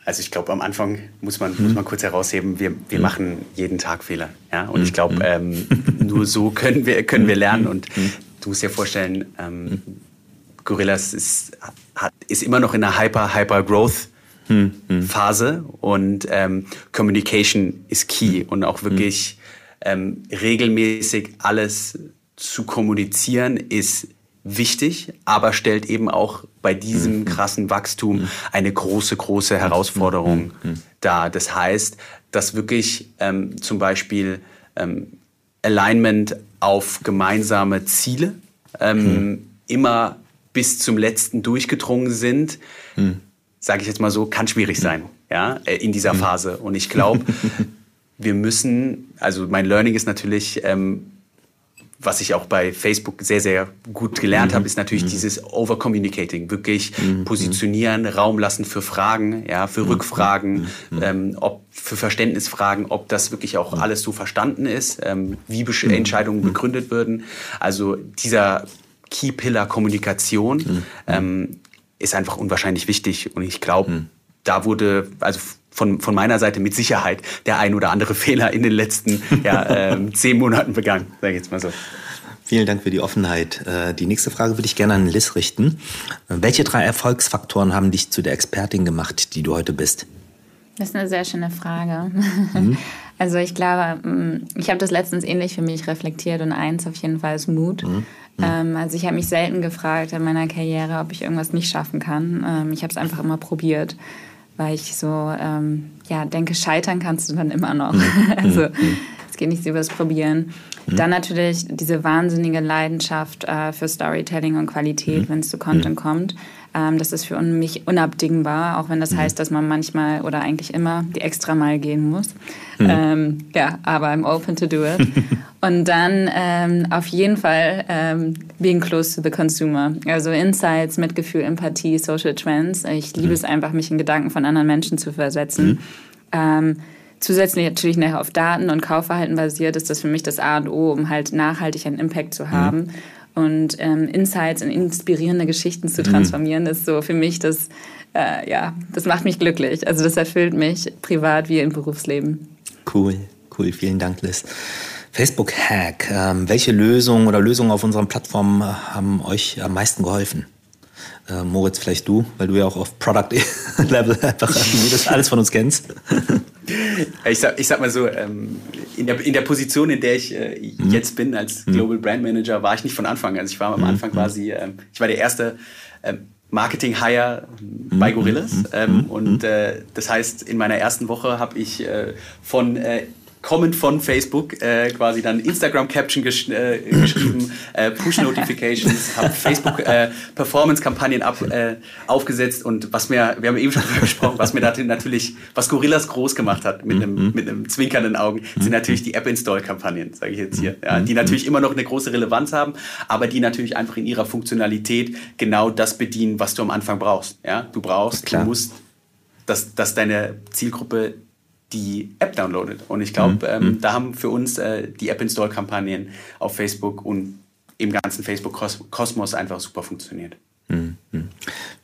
Also ich glaube, am Anfang muss man, hm. muss man kurz herausheben, wir, wir hm. machen jeden Tag Fehler. Ja? Und hm. ich glaube, ähm, nur so können wir, können wir lernen. Und du musst dir vorstellen, ähm, Gorillas ist, hat, ist immer noch in einer Hyper-Hyper-Growth-Phase hm, hm. und ähm, Communication ist key hm. und auch wirklich ähm, regelmäßig alles zu kommunizieren ist wichtig, aber stellt eben auch bei diesem krassen Wachstum eine große, große Herausforderung dar. Das heißt, dass wirklich ähm, zum Beispiel ähm, Alignment auf gemeinsame Ziele ähm, immer bis zum letzten durchgedrungen sind, hm. sage ich jetzt mal so, kann schwierig hm. sein, ja, äh, in dieser hm. Phase. Und ich glaube, wir müssen, also mein Learning ist natürlich, ähm, was ich auch bei Facebook sehr, sehr gut gelernt mhm. habe, ist natürlich mhm. dieses Overcommunicating. Wirklich mhm. positionieren, Raum lassen für Fragen, ja, für mhm. Rückfragen, mhm. ähm, ob für Verständnisfragen, ob das wirklich auch alles so verstanden ist, ähm, wie Entscheidungen begründet würden. Also dieser Key-Pillar Kommunikation ähm, ist einfach unwahrscheinlich wichtig. Und ich glaube, da wurde, also von, von meiner Seite mit Sicherheit der ein oder andere Fehler in den letzten ja, ähm, zehn Monaten begangen, sage ich jetzt mal so. Vielen Dank für die Offenheit. Äh, die nächste Frage würde ich gerne an Liz richten. Welche drei Erfolgsfaktoren haben dich zu der Expertin gemacht, die du heute bist? Das ist eine sehr schöne Frage. Mhm. Also ich glaube, mm, ich habe das letztens ähnlich für mich reflektiert und eins auf jeden Fall ist Mut. Mhm. Mhm. Also ich habe mich selten gefragt in meiner Karriere, ob ich irgendwas nicht schaffen kann. Ähm, ich habe es einfach immer probiert weil ich so ähm, ja, denke, scheitern kannst du dann immer noch. Mhm. also mhm. es geht nicht über das Probieren. Mhm. Dann natürlich diese wahnsinnige Leidenschaft äh, für Storytelling und Qualität, wenn es zu Content kommt. Ähm, das ist für mich unabdingbar, auch wenn das mhm. heißt, dass man manchmal oder eigentlich immer die extra Mal gehen muss. Mhm. Ähm, ja, aber I'm open to do it. Und dann ähm, auf jeden Fall ähm, being close to the consumer. Also Insights, Mitgefühl, Empathie, Social Trends. Ich liebe mhm. es einfach, mich in Gedanken von anderen Menschen zu versetzen. Mhm. Ähm, zusätzlich natürlich nachher auf Daten und Kaufverhalten basiert, ist das für mich das A und O, um halt nachhaltig einen Impact zu haben. Und ähm, Insights in inspirierende Geschichten zu mhm. transformieren, mhm. ist so für mich das, äh, ja, das macht mich glücklich. Also das erfüllt mich privat wie im Berufsleben. Cool, cool, vielen Dank, Liz. Facebook Hack, ähm, welche Lösungen oder Lösungen auf unseren Plattformen äh, haben euch am meisten geholfen? Äh, Moritz, vielleicht du, weil du ja auch auf Product-Level einfach das alles von uns kennst. Ich sag, ich sag mal so, ähm, in, der, in der Position, in der ich äh, mhm. jetzt bin als mhm. Global Brand Manager, war ich nicht von Anfang. Also ich war am mhm. Anfang quasi, ähm, ich war der erste ähm, Marketing-Hire bei Gorillas. Ähm, und äh, das heißt, in meiner ersten Woche habe ich äh, von äh, kommend von Facebook äh, quasi dann Instagram-Caption gesch äh, geschrieben, äh, Push-Notifications, habe Facebook-Performance-Kampagnen äh, aufgesetzt und was mir, wir haben eben schon darüber gesprochen, was mir natürlich, was Gorillas groß gemacht hat mit einem, mhm. mit einem zwinkernden Augen, sind natürlich die App-Install-Kampagnen, sage ich jetzt hier, ja, die natürlich immer noch eine große Relevanz haben, aber die natürlich einfach in ihrer Funktionalität genau das bedienen, was du am Anfang brauchst. Ja? Du brauchst, Klar. du musst dass, dass deine Zielgruppe die App downloadet. Und ich glaube, mhm. ähm, mhm. da haben für uns äh, die App-Install-Kampagnen auf Facebook und im ganzen Facebook-Kosmos einfach super funktioniert. Mhm.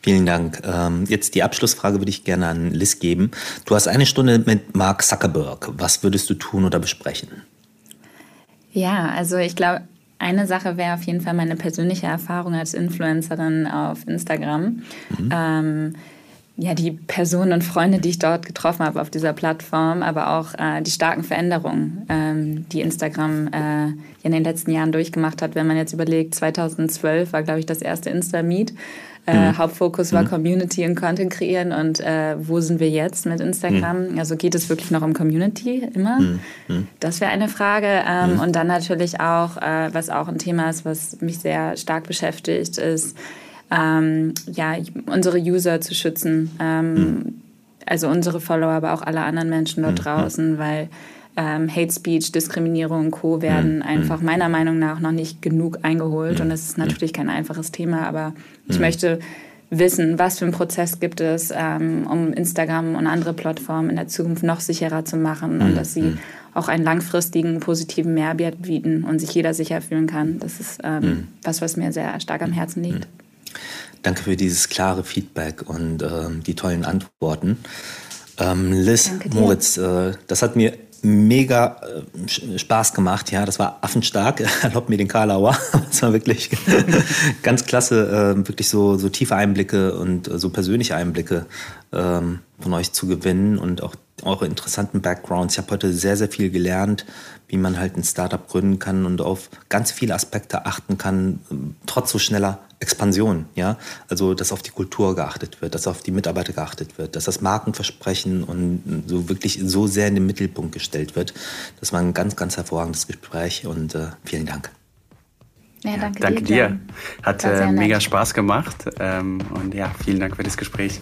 Vielen Dank. Ähm, jetzt die Abschlussfrage würde ich gerne an Liz geben. Du hast eine Stunde mit Mark Zuckerberg. Was würdest du tun oder besprechen? Ja, also ich glaube, eine Sache wäre auf jeden Fall meine persönliche Erfahrung als Influencerin auf Instagram. Mhm. Ähm, ja, die Personen und Freunde, die ich dort getroffen habe auf dieser Plattform, aber auch äh, die starken Veränderungen, ähm, die Instagram äh, in den letzten Jahren durchgemacht hat. Wenn man jetzt überlegt, 2012 war, glaube ich, das erste Insta-Meet. Äh, mhm. Hauptfokus war mhm. Community und Content kreieren und äh, wo sind wir jetzt mit Instagram? Mhm. Also geht es wirklich noch um Community immer? Mhm. mhm. Das wäre eine Frage. Ähm, mhm. Und dann natürlich auch, äh, was auch ein Thema ist, was mich sehr stark beschäftigt, ist, ähm, ja, unsere User zu schützen. Ähm, mhm. Also unsere Follower, aber auch alle anderen Menschen dort mhm. draußen, weil ähm, Hate Speech, Diskriminierung und Co. werden mhm. einfach meiner Meinung nach noch nicht genug eingeholt. Und das ist natürlich kein einfaches Thema, aber ich möchte wissen, was für einen Prozess gibt es, ähm, um Instagram und andere Plattformen in der Zukunft noch sicherer zu machen und dass sie auch einen langfristigen positiven Mehrwert bieten und sich jeder sicher fühlen kann. Das ist ähm, was, was mir sehr stark am Herzen liegt. Danke für dieses klare Feedback und äh, die tollen Antworten. Ähm, Liz, Moritz, äh, das hat mir mega äh, Spaß gemacht. Ja, das war affenstark. Erlaubt mir den Karlauer. Das war wirklich ganz klasse, äh, wirklich so, so tiefe Einblicke und äh, so persönliche Einblicke ähm, von euch zu gewinnen und auch eure interessanten Backgrounds. Ich habe heute sehr, sehr viel gelernt, wie man halt ein Startup gründen kann und auf ganz viele Aspekte achten kann, trotz so schneller Expansion, ja. Also, dass auf die Kultur geachtet wird, dass auf die Mitarbeiter geachtet wird, dass das Markenversprechen und so wirklich so sehr in den Mittelpunkt gestellt wird. Das war ein ganz, ganz hervorragendes Gespräch und äh, vielen Dank. Ja, danke, ja, danke dir. dir. Hat äh, mega Spaß gemacht ähm, und ja, vielen Dank für das Gespräch.